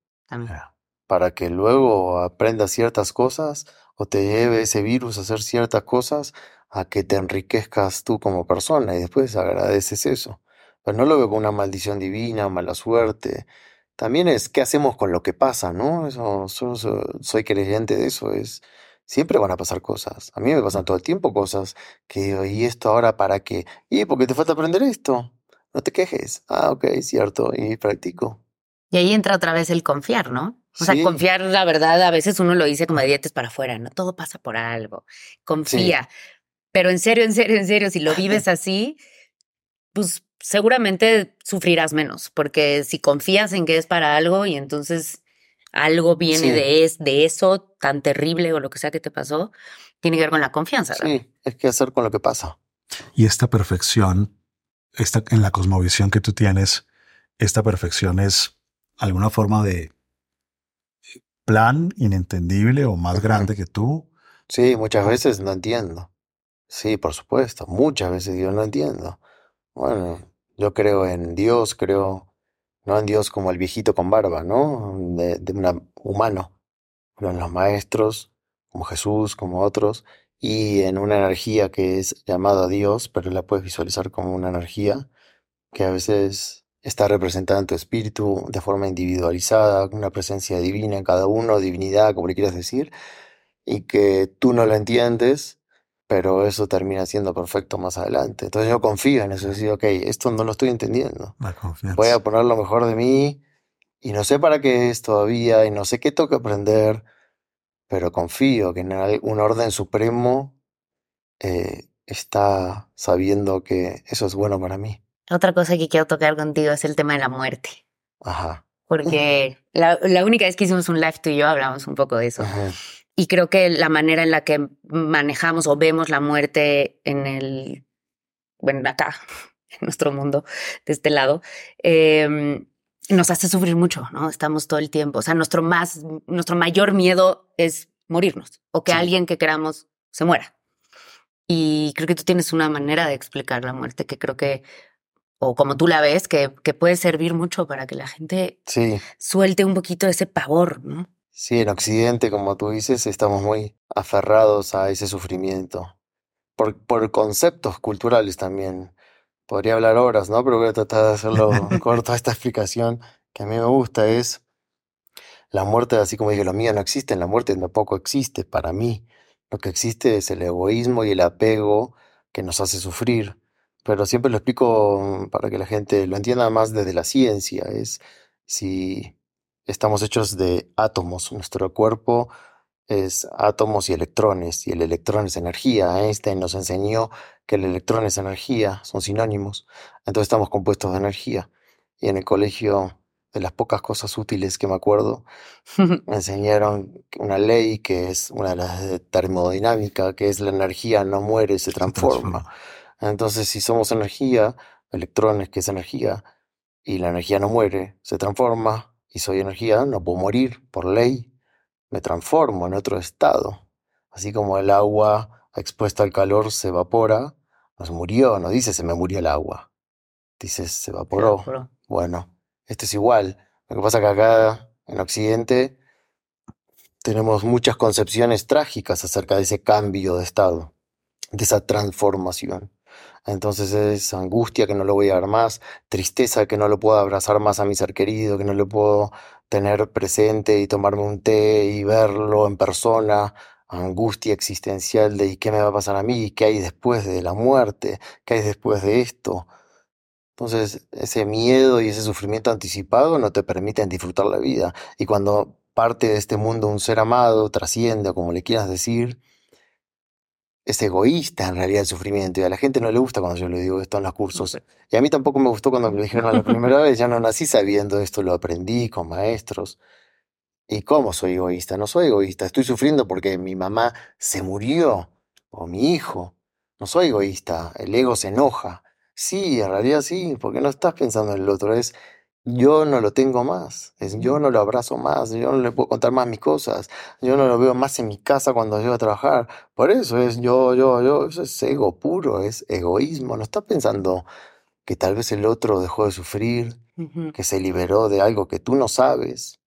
Para que luego aprendas ciertas cosas o te lleve ese virus a hacer ciertas cosas a que te enriquezcas tú como persona y después agradeces eso. Pero no lo veo como una maldición divina, mala suerte. También es qué hacemos con lo que pasa, ¿no? Eso, soy creyente de eso. Es siempre van a pasar cosas. A mí me pasan todo el tiempo cosas que digo, ¿y esto ahora para qué? Y porque te falta aprender esto. No te quejes. Ah, ok, cierto, y practico. Y ahí entra otra vez el confiar, ¿no? O sea, Sí. confiar, la verdad, a veces uno lo dice como de dientes para afuera, ¿no? Todo pasa por algo. Confía. Pero en serio, en serio, en serio, si lo vives así, pues seguramente sufrirás menos, porque si confías en que es para algo y entonces algo viene Sí. de, es, de eso tan terrible o lo que sea que te pasó, tiene que ver con la confianza. ¿verdad? Sí, es que hacer con lo que pasa. Y esta perfección, esta, en la cosmovisión que tú tienes, esta perfección es alguna forma de plan inentendible o más grande que tú. Sí, muchas veces no entiendo. Sí, por supuesto, muchas veces yo no entiendo. Bueno, yo creo en Dios, creo no en Dios como el viejito con barba, ¿no? De, de un humano, pero en los maestros, como Jesús, como otros, y en una energía que es llamada Dios, pero la puedes visualizar como una energía que a veces está representada en tu espíritu de forma individualizada, una presencia divina en cada uno, divinidad, como le quieras decir, y que tú no lo entiendes, pero eso termina siendo perfecto más adelante. Entonces yo confío en eso, decir, ok, esto no lo estoy entendiendo. Voy a poner lo mejor de mí y no sé para qué es todavía y no sé qué tengo que aprender, pero confío que en al- un orden supremo eh, está sabiendo que eso es bueno para mí. Otra cosa que quiero tocar contigo es el tema de la muerte. Ajá. Porque la, la única vez que hicimos un live tú y yo hablamos un poco de eso. Ajá. Y creo que la manera en la que manejamos o vemos la muerte en el, bueno, acá, en nuestro mundo, de este lado, eh, nos hace sufrir mucho, ¿no? Estamos todo el tiempo. O sea, nuestro más, nuestro mayor miedo es morirnos o que Sí. alguien que queramos se muera. Y creo que tú tienes una manera de explicar la muerte que creo que, o como tú la ves, que, que puede servir mucho para que la gente Sí, suelte un poquito ese pavor, ¿no? sí, en Occidente, como tú dices, estamos muy aferrados a ese sufrimiento. Por, por conceptos culturales también. Podría hablar horas, ¿no? Pero voy a tratar de hacerlo corto esta explicación que a mí me gusta es la muerte, así como dije, lo mío no existe, la muerte tampoco existe para mí. Lo que existe es el egoísmo y el apego que nos hace sufrir. Pero siempre lo explico mm, para que la gente lo entienda más desde la ciencia. Es si estamos hechos de átomos, nuestro cuerpo es átomos y electrones, y el electrón es energía. Einstein nos enseñó que el electrón es energía, son sinónimos. Entonces estamos compuestos de energía. Y en el colegio, de las pocas cosas útiles que me acuerdo, me enseñaron una ley que es una de las de termodinámica, que es la energía no muere, se transforma. Entonces, si somos energía, electrones, que es energía, y la energía no muere, se transforma, y soy energía, no puedo morir por ley, me transformo en otro estado. Así como el agua expuesta al calor se evapora, no se murió, no dice se me murió el agua, dice se evaporó. Pero- Bueno, esto es igual. Lo que pasa que acá en Occidente tenemos muchas concepciones trágicas acerca de ese cambio de estado, de esa transformación. Entonces es angustia que no lo voy a ver más, tristeza que no lo puedo abrazar más a mi ser querido, que no lo puedo tener presente y tomarme un té y verlo en persona, angustia existencial de ¿y qué me va a pasar a mí? ¿Qué hay después de la muerte? ¿Qué hay después de esto? Entonces, ese miedo y ese sufrimiento anticipado no te permiten disfrutar la vida. Y cuando parte de este mundo un ser amado, trasciende, como le quieras decir, es egoísta en realidad el sufrimiento. Y a la gente no le gusta cuando yo le digo esto en los cursos. Y a mí tampoco me gustó cuando me lo dijeron la primera vez. Ya no nací sabiendo esto, lo aprendí con maestros. ¿Y cómo soy egoísta? No soy egoísta. Estoy sufriendo porque mi mamá se murió o mi hijo. No soy egoísta. El ego se enoja. Sí, en realidad sí, porque no estás pensando en el otro. Es yo no lo tengo más. Es yo no lo abrazo más. Yo no le puedo contar más mis cosas. Yo no lo veo más en mi casa cuando llego a trabajar. Por eso es yo, yo, yo. Eso es ego puro, es egoísmo. No estás pensando que tal vez el otro dejó de sufrir, que se liberó de algo que tú no sabes,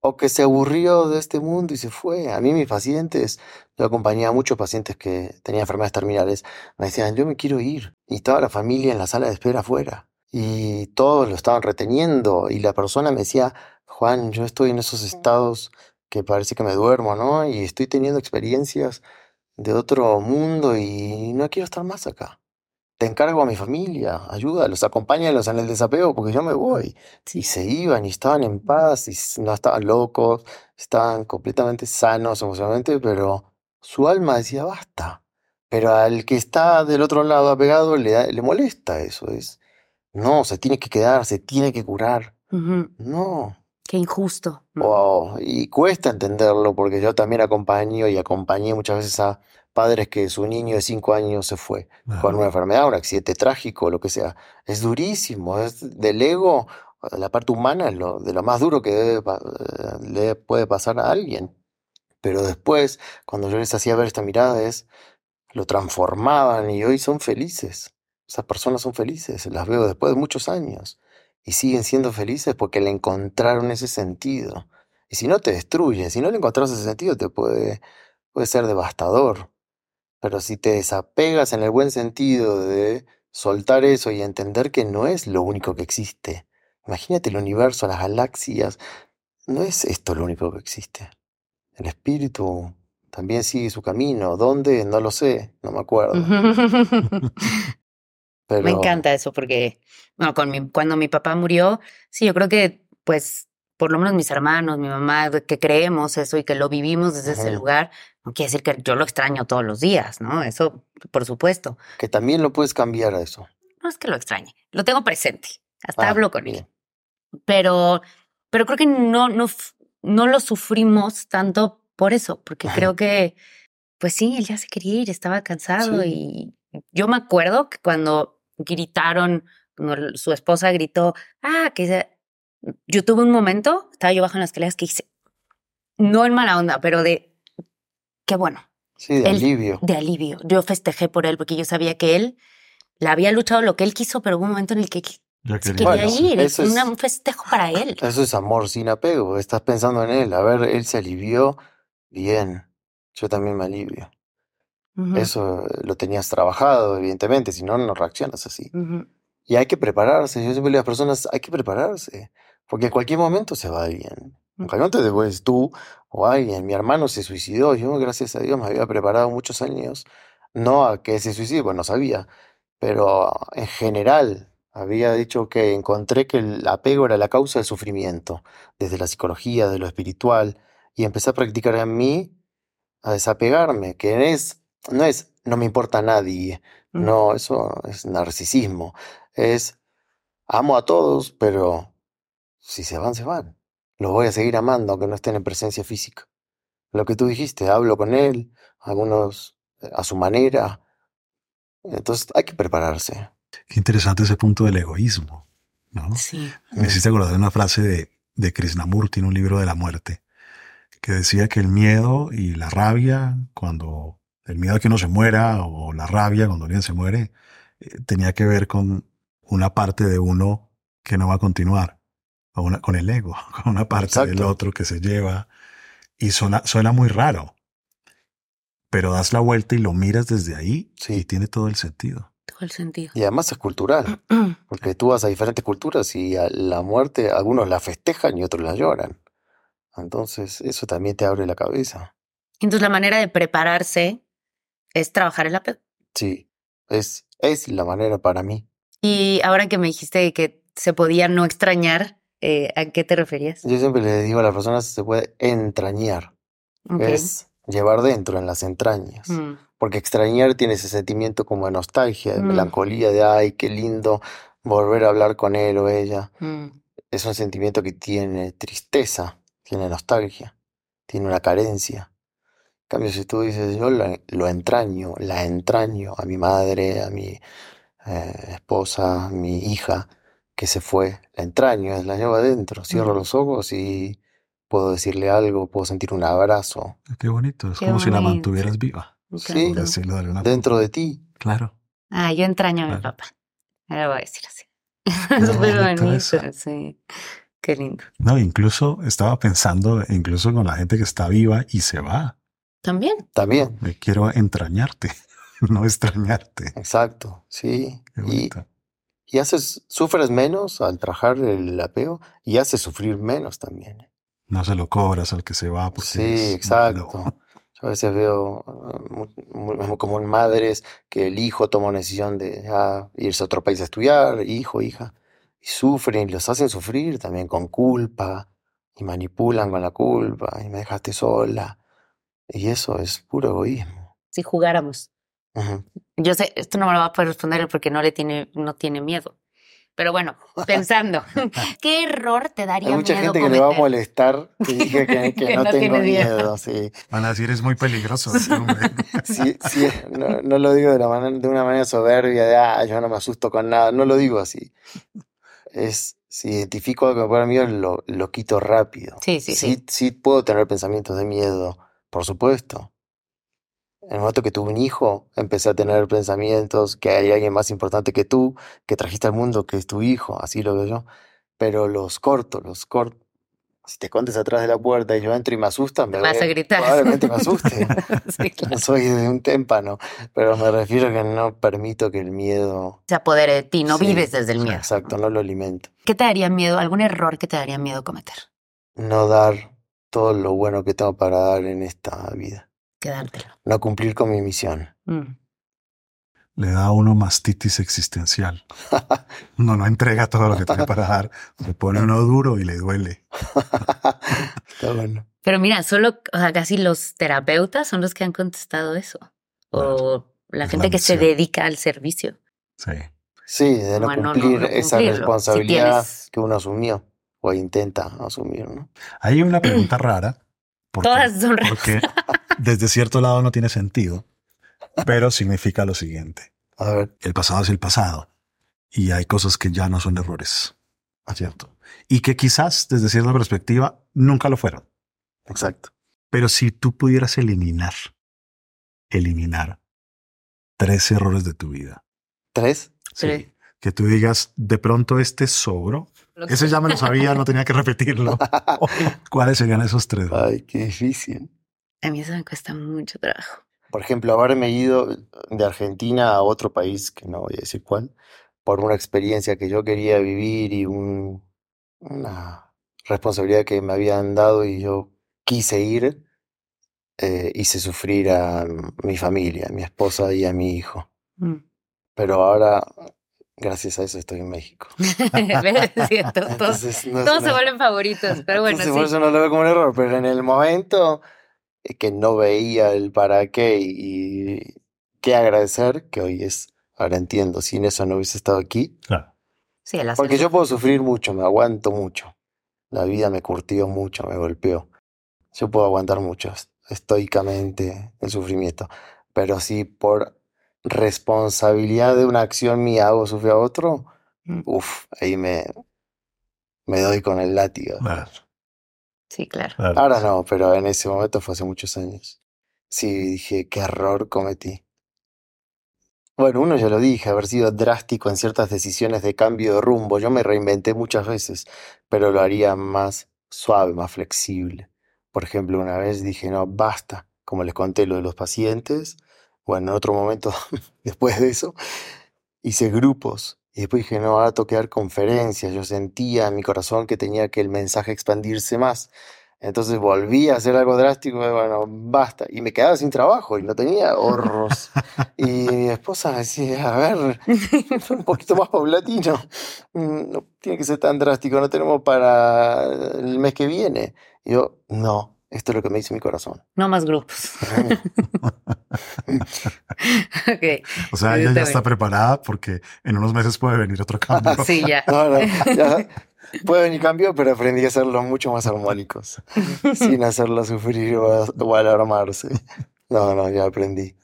o que se aburrió de este mundo y se fue. A mí mis pacientes, yo acompañaba a muchos pacientes que tenían enfermedades terminales, me decían, yo me quiero ir. Y estaba la familia en la sala de espera afuera. Y todos lo estaban reteniendo. Y la persona me decía, Juan, yo estoy en esos estados que parece que me duermo, ¿no? Y estoy teniendo experiencias de otro mundo y no quiero estar más acá. te encargo a mi familia, ayúdalos, acompáñalos en el desapego porque yo me voy. Y se iban y estaban en paz y no estaban locos, estaban completamente sanos emocionalmente, pero su alma decía basta. Pero al que está del otro lado apegado le, le molesta eso. Es, no, se tiene que quedar, se tiene que curar. No. Qué injusto. Wow. Y cuesta entenderlo porque yo también acompaño y acompañé muchas veces a padres que su niño de cinco años se fue con una enfermedad, un accidente trágico, lo que sea. Es durísimo, es del ego, la parte humana es lo, de lo más duro que le puede pasar a alguien. Pero después, cuando yo les hacía ver esta mirada, es, lo transformaban y hoy son felices. Esas personas son felices, las veo después de muchos años y siguen siendo felices porque le encontraron ese sentido. Y si no te destruye, si no le encontrás ese sentido, te puede, puede ser devastador. Pero si te desapegas en el buen sentido de soltar eso y entender que no es lo único que existe. Imagínate el universo, las galaxias. No es esto lo único que existe. El espíritu también sigue su camino. ¿Dónde? No lo sé, no me acuerdo. Me encanta eso porque, bueno, con mi, cuando mi papá murió, sí, yo creo que, pues, por lo menos mis hermanos, mi mamá, que creemos eso y que lo vivimos desde ese lugar, no quiere decir que yo lo extraño todos los días, ¿no? Eso, por supuesto. Que también lo puedes cambiar a eso. No es que lo extrañe, lo tengo presente, hasta ah, hablo con él. Pero, pero creo que no, no, no lo sufrimos tanto por eso, porque creo que, pues sí, él ya se quería ir, estaba cansado y yo me acuerdo que cuando gritaron, cuando su esposa gritó, ah, que yo tuve un momento, estaba yo bajo en las escaleras que hice, no en mala onda, pero de qué bueno. Sí, de alivio. De alivio. Yo festejé por él porque yo sabía que él la había luchado lo que él quiso, pero hubo un momento en el que quería, ir. Es un festejo para él. Eso es amor sin apego. Estás pensando en él. A ver, él se alivió. Bien. Yo también me alivio. Eso lo tenías trabajado, evidentemente. Si no, no reaccionas así. Y hay que prepararse. Yo siempre digo a las personas, hay que prepararse. Porque en cualquier momento se va bien. Ojalá te después tú o alguien. Mi hermano se suicidó. Yo, gracias a Dios, me había preparado muchos años. No a que se suicide, pues no sabía. Pero en general había dicho que encontré que el apego era la causa del sufrimiento, desde la psicología, de lo espiritual. Y empecé a practicar en mí a desapegarme, que es, no es no me importa a nadie. No, eso es narcisismo. Es amo a todos, pero si se van, se van los voy a seguir amando aunque no estén en presencia física. Lo que tú dijiste, hablo con él, algunos eh, a su manera. Entonces hay que prepararse. Qué interesante ese punto del egoísmo, ¿no? Sí. Me hiciste acordar de una frase de, de Krishnamurti en un libro de la muerte, que decía que el miedo y la rabia, cuando el miedo a que uno se muera o la rabia cuando alguien se muere, eh, tenía que ver con una parte de uno que no va a continuar con el ego, con una parte del otro que se lleva. Y suena, suena muy raro, pero das la vuelta y lo miras desde ahí y tiene todo el sentido. Todo el sentido. Y además es cultural, porque tú vas a diferentes culturas y a la muerte algunos la festejan y otros la lloran. Entonces eso también te abre la cabeza. Entonces la manera de prepararse es trabajar el apego. Sí, es, es la manera para mí. Y ahora que me dijiste que se podía no extrañar, eh, ¿A qué te referías? Yo siempre le digo a las personas se puede entrañar. Es llevar dentro, en las entrañas. Mm. Porque extrañar tiene ese sentimiento como de nostalgia, de mm. melancolía, de ay, qué lindo volver a hablar con él o ella. Mm. Es un sentimiento que tiene tristeza, tiene nostalgia, tiene una carencia. En cambio, si tú dices, yo lo, entraño, la entraño a mi madre, a mi eh, esposa, a mi hija, que se fue, la entraño, la llevo adentro, cierro los ojos y puedo decirle algo, puedo sentir un abrazo. Ah, qué bonito, es como si la mantuvieras viva. Sí, dentro de ti. Claro. Ah, yo entraño a mi papá. Ahora voy a decir así. Es muy bonito, sí. Qué lindo. No, incluso estaba pensando, incluso con la gente que está viva y se va. También. También. Me quiero entrañarte, no extrañarte. Exacto, sí. Qué y haces, sufres menos al trabajar el apego y haces sufrir menos también. No se lo cobras al que se va. sí, exacto. Yo a veces veo uh, mu- mu- como en madres que el hijo toma una decisión de ah, irse a otro país a estudiar, hijo, hija, y sufren, y los hacen sufrir también con culpa, y manipulan con la culpa, y me dejaste sola. Y eso es puro egoísmo. Si jugáramos. Ujú. Yo sé, esto no me lo va a poder responder porque no le tiene, no tiene miedo. Pero bueno, pensando, ¿qué error te daría Hay mucha miedo gente que le va a cometer? molestar que dije que, que Que no, no tengo miedo. miedo. Sí. Van a decir, es muy peligroso. hombre". Sí, sí, no, no lo digo de, la manera- de una manera soberbia de, ah, yo no me asusto con nada, no lo digo así. Es, si identifico algo que me pone miedo, lo, lo quito rápido. Sí, sí, sí. Sí, sí puedo tener pensamientos de miedo, por supuesto. En el momento que tuve un hijo, empecé a tener pensamientos que hay alguien más importante que tú, que trajiste al mundo, que es tu hijo, así lo veo yo. Pero los corto, los corto. Si te escondes atrás de la puerta y yo entro y me asustan, me Vas a gritar. Probablemente me asuste. Sí, claro. No soy de un témpano, pero me refiero a que no permito que el miedo... Se apodere de ti, no Sí, vives desde el miedo. Exacto, no lo alimento. ¿Qué te daría miedo? ¿Algún error que te daría miedo cometer? No dar todo lo bueno que tengo para dar en esta vida. Quedártelo. No cumplir con mi misión. Mm. Le da a uno mastitis existencial. No, no entrega todo lo que tiene para dar. Se pone uno duro y le duele. Está bueno. Pero mira, solo o sea, casi los terapeutas son los que han contestado eso. O la gente la que se dedica al servicio. Sí. Sí, de no Bueno, cumplir no esa cumplirlo. Si responsabilidad tienes- que uno asumió o intenta asumir, ¿no? Hay una pregunta rara. porque- Todas son raras. Porque desde cierto lado no tiene sentido, pero significa lo siguiente. A ver, El pasado es el pasado y hay cosas que ya no son errores, ¿cierto? Y que quizás desde cierta perspectiva nunca lo fueron. exacto. Pero si tú pudieras eliminar, eliminar tres errores de tu vida, ¿Tres? Tres. sí, que tú digas, de pronto este sobró, ese ya me lo sabía, no tenía que repetirlo. ¿Cuáles serían esos tres? Ay, qué difícil. A mí eso me cuesta mucho trabajo. Por ejemplo, haberme ido de Argentina a otro país, que no voy a decir cuál, por una experiencia que yo quería vivir y un- una responsabilidad que me habían dado y yo quise ir, eh, hice sufrir a mi familia, a mi esposa y a mi hijo. Mm. Pero ahora, gracias a eso, estoy en México. ¿Ves? Es cierto, todos, Entonces, no todos se vuelven favoritos, pero bueno, entonces, por sí. eso no lo veo como un error, pero en el momento que no veía el para qué y, y qué agradecer, que hoy es, ahora entiendo, sin eso no hubiese estado aquí, Claro. Sí, porque yo puedo sufrir mucho, me aguanto mucho, la vida me curtió mucho, me golpeó, yo puedo aguantar mucho est- estoicamente el sufrimiento, pero si por responsabilidad de una acción mía hago sufrir a otro, Mm. uff, ahí me, me doy con el látigo. Claro, Sí, claro. claro. Ahora no, pero en ese momento fue hace muchos años. Sí, dije, qué error cometí. Bueno, uno ya lo dije, haber sido drástico en ciertas decisiones de cambio de rumbo. Yo me reinventé muchas veces, pero lo haría más suave, más flexible. Por ejemplo, una vez dije, no, basta, como les conté lo de los pacientes. Bueno, en otro momento, después de eso, hice grupos. Y después dije, no, ahora tengo que dar conferencias. Yo sentía en mi corazón que tenía que el mensaje expandirse más. Entonces volví a hacer algo drástico, y bueno, basta. Y me quedaba sin trabajo y no tenía ahorros. Y mi esposa me decía, a ver, un poquito más paulatino. Mm, No tiene que ser tan drástico, no tenemos para el mes que viene. Y yo, no, esto es lo que me dice mi corazón. No más grupos. ok. O sea, ella ya está preparada porque en unos meses puede venir otro cambio. Sí, ya. No, no, ya puede venir cambio, pero aprendí a hacerlos mucho más armónicos, sin hacerlo sufrir o, a- o alarmarse. No, no, ya aprendí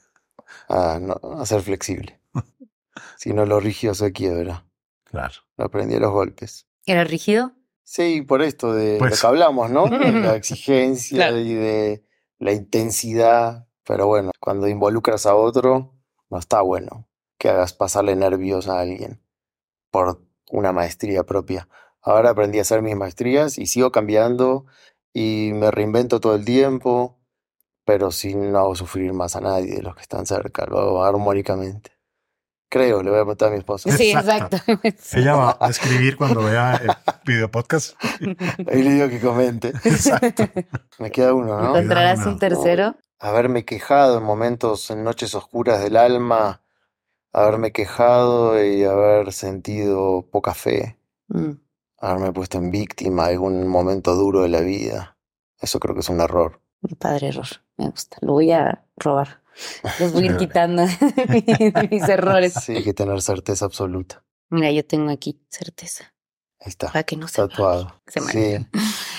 a, no, a ser flexible. Si no, lo rígido se quiebra. Claro. Lo aprendí a los golpes. ¿Era rígido? Sí, por esto de Pues. lo que hablamos, ¿no? De la exigencia Claro. y de la intensidad. Pero bueno, cuando involucras a otro, no está bueno que hagas pasarle nervios a alguien por una maestría propia. Ahora aprendí a hacer mis maestrías y sigo cambiando y me reinvento todo el tiempo, pero sin no hago sufrir más a nadie de los que están cerca, lo hago armónicamente. Creo, le voy a preguntar a mi esposa. Sí, Exacto. exacto. Ella va a escribir cuando vea el video podcast. Ahí le digo que comente. Exacto. Me queda uno, ¿no? ¿Encontrarás un tercero? haberme quejado en momentos, en noches oscuras del alma, haberme quejado y haber sentido poca fe, Mm, haberme puesto en víctima en algún momento duro de la vida. Eso creo que es un error. mi padre error. Me gusta. Lo voy a robar. Los voy a ir quitando mis errores. Sí, hay que tener certeza absoluta. Mira, yo tengo aquí certeza. Ahí está, Para que no se tatuado. se me- Sí,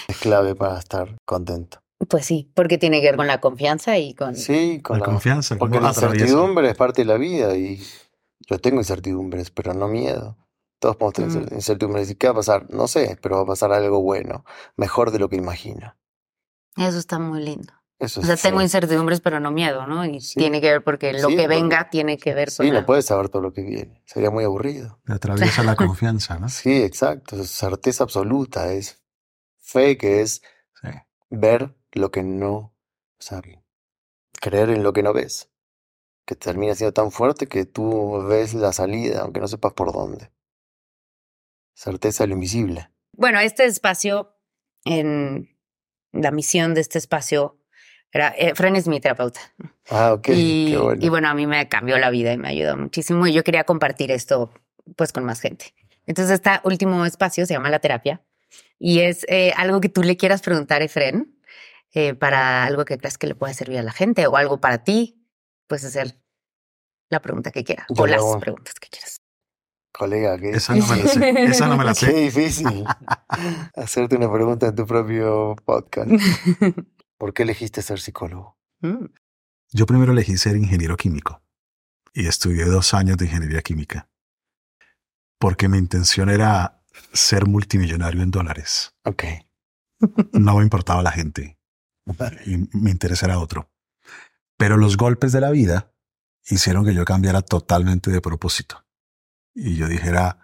es clave para estar contento. Pues sí, porque tiene que ver con la confianza y con... Sí, con La la, confianza. Porque la incertidumbre es parte de la vida y yo tengo incertidumbres, pero no miedo. Todos podemos tener Mm. incer- incertidumbres. ¿Y qué va a pasar? No sé, pero va a pasar algo bueno, mejor de lo que imagino. Eso está muy lindo. Eso O sea, tengo incertidumbres, pero no miedo, ¿no? Y Sí. tiene que ver porque lo Sí, que porque- venga tiene que ver con Sí, la- no puedes saber todo lo que viene. Sería muy aburrido. Te atraviesa la confianza, ¿no? Sí, exacto. Es certeza absoluta. Es fe que es Sí. ver lo que no, o sea, creer en lo que no ves. Que termina siendo tan fuerte que tú ves la salida, aunque no sepas por dónde. Certeza de lo invisible. Bueno, este espacio, en la misión de este espacio, era, eh, Fran es mi terapeuta. Ah, ok, y, qué bueno. y bueno, a mí me cambió la vida y me ayudó muchísimo y yo quería compartir esto pues con más gente. Entonces, este último espacio se llama la terapia y es eh, algo que tú le quieras preguntar a Efren eh, para algo que creas que le pueda servir a la gente o algo para ti, puedes hacer la pregunta que quieras o las preguntas que quieras. Colega, qué, Esa no me la sé. Esa no me la qué sé. difícil hacerte una pregunta en tu propio podcast. ¿Por qué elegiste ser psicólogo? Mm, Yo primero elegí ser ingeniero químico y estudié dos años de ingeniería química porque mi intención era ser multimillonario en dólares. Ok. No me importaba la gente y mi interés era otro. Pero los golpes de la vida hicieron que yo cambiara totalmente de propósito. Y yo dijera,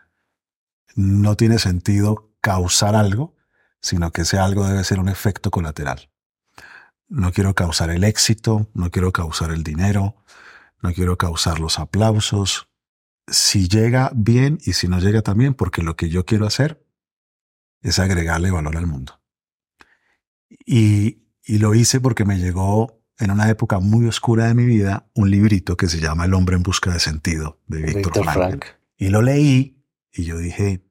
no tiene sentido causar algo, sino que ese algo debe ser un efecto colateral. No quiero causar el éxito, no quiero causar el dinero, no quiero causar los aplausos. Si llega bien y si no llega también, porque lo que yo quiero hacer es agregarle valor al mundo. Y, y lo hice porque me llegó en una época muy oscura de mi vida un librito que se llama El hombre en busca de sentido de Víctor. Frank. Y lo leí y yo dije,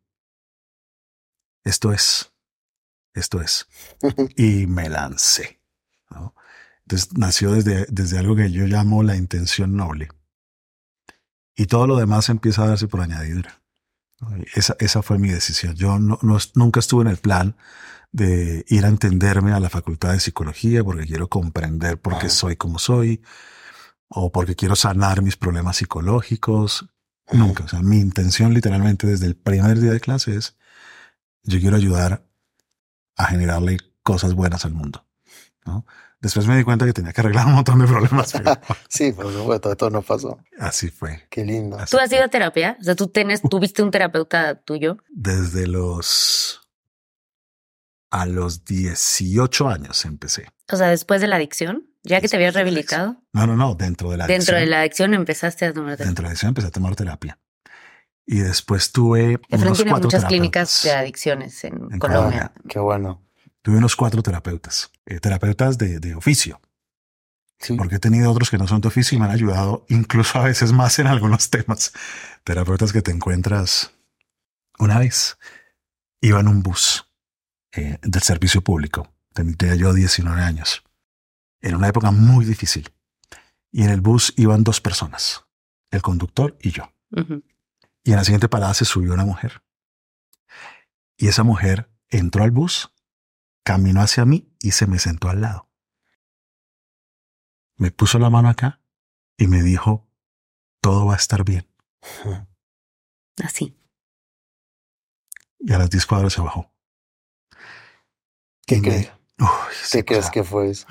esto es, esto es. Y me lancé. ¿No? Entonces nació desde, desde algo que yo llamo la intención noble. Y todo lo demás empieza a darse por añadidura. Esa, esa fue mi decisión. Yo no, no- nunca estuve en el plan de ir a entenderme a la facultad de psicología porque quiero comprender por qué soy como soy o porque quiero sanar mis problemas psicológicos. Nunca. O sea, mi intención literalmente desde el primer día de clase es yo quiero ayudar a generarle cosas buenas al mundo. ¿No? Después me di cuenta que tenía que arreglar un montón de problemas. Sí, por supuesto, esto nos pasó. así fue. Qué lindo. Así ¿Tú has ido a terapia? O sea, tú tienes, tuviste un terapeuta tuyo. Desde los a los 18 años empecé. O sea, después de la adicción, ya que te habías rehabilitado, No, no, no, dentro de la dentro de adicción. la adicción empezaste a tomar terapia. Dentro de la adicción empecé a tomar terapia. Y después tuve Efraín unos tiene cuatro muchas clínicas de adicciones en, En Colombia. Qué bueno. Tuve unos cuatro terapeutas, eh, terapeutas de, de oficio, Sí. porque he tenido otros que no son de oficio y me han ayudado incluso a veces más en algunos temas. Terapeutas que te encuentras una vez. Iba en un bus eh, del servicio público. Tendría yo 19 años. En una época muy difícil. Y en el bus iban dos personas, el conductor y yo. Y en la siguiente parada se subió una mujer. Y esa mujer entró al bus, caminó hacia mí y se me sentó al lado. Me puso la mano acá y me dijo, todo va a estar bien. Así. Y a las 10 cuadras se bajó. ¿Qué crees? Uy, ¿Qué crees que fue eso?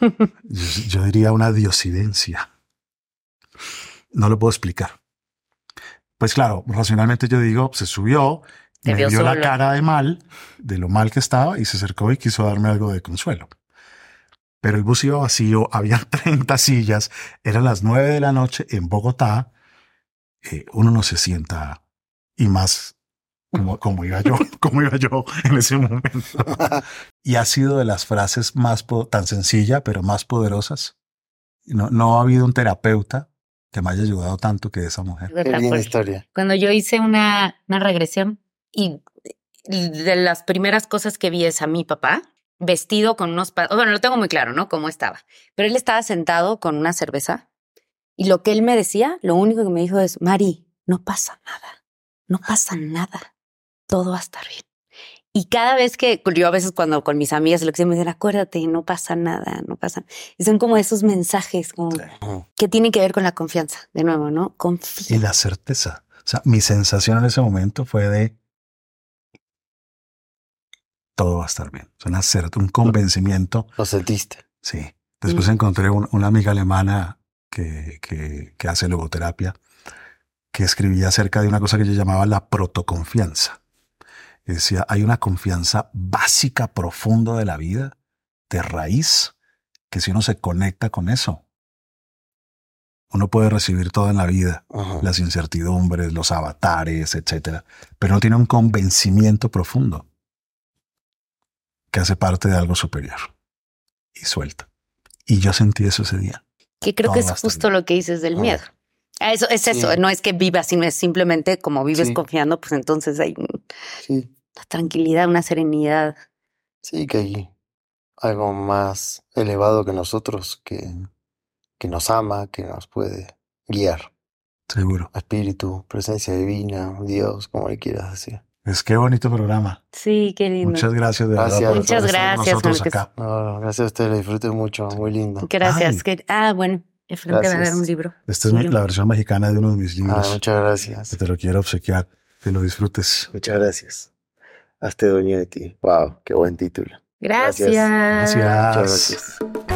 Yo, yo diría una diosidencia. No lo puedo explicar. Pues claro, racionalmente yo digo, se subió, Te me vio dio la cara de mal, de lo mal que estaba, y se acercó y quiso darme algo de consuelo. Pero el bus iba vacío, había 30 sillas, eran las 9 de la noche en Bogotá. eh, uno no se sienta, y más como, como iba yo, como iba yo en ese momento. Y ha sido de las frases más tan sencilla, pero más poderosas No, no ha habido un terapeuta que me haya ayudado tanto que esa mujer. Qué linda historia. Cuando yo hice una, una regresión y de las primeras cosas que vi es a mi papá vestido con unos... Bueno, lo tengo muy claro, ¿no? Cómo estaba. Pero él estaba sentado con una cerveza y lo que él me decía, lo único que me dijo es, Mari, no pasa nada, no pasa nada, todo va a estar bien. Y cada vez que yo a veces cuando con mis amigas lo que me dicen, acuérdate, no pasa nada, no pasa. Y son como esos mensajes como que tienen que ver con la confianza, de nuevo, ¿no? Y Confía. la certeza. O sea, mi sensación en ese momento fue de todo va a estar bien. Es una certeza, un convencimiento. Lo sentiste. Sí. Después encontré un- una amiga alemana que, que, que hace logoterapia que escribía acerca de una cosa que ella llamaba la protoconfianza. Y decía, hay una confianza básica, profunda de la vida, de raíz, que si uno se conecta con eso, uno puede recibir todo en la vida, las incertidumbres, los avatares, etcétera, pero no tiene un convencimiento profundo que hace parte de algo superior y suelta. Y yo sentí eso ese día. Que creo Todo que es justo lo que dices del miedo. Ah, Eso es eso, Sí. no es que vivas, sino es simplemente como vives Sí. confiando, pues entonces hay una tranquilidad, una serenidad. sí, que hay algo más elevado que nosotros que, que nos ama, que nos puede guiar. Seguro. Espíritu, presencia divina, Dios, como le quieras decir. Es que bonito programa. Sí, qué lindo. Muchas gracias de verdad Gracias. por Muchas gracias, nosotros Marcos. acá. No, gracias a ustedes, lo disfruté mucho, muy lindo. Gracias. Que- ah, bueno, Efraín te va a dar un libro. Esta es mi- la versión mexicana de uno de mis Ah, libros muchas gracias. que te lo quiero obsequiar. Que lo disfrutes. Muchas gracias. Hazte dueño de ti. Wow, qué buen título. Gracias. Gracias. Gracias. Muchas gracias.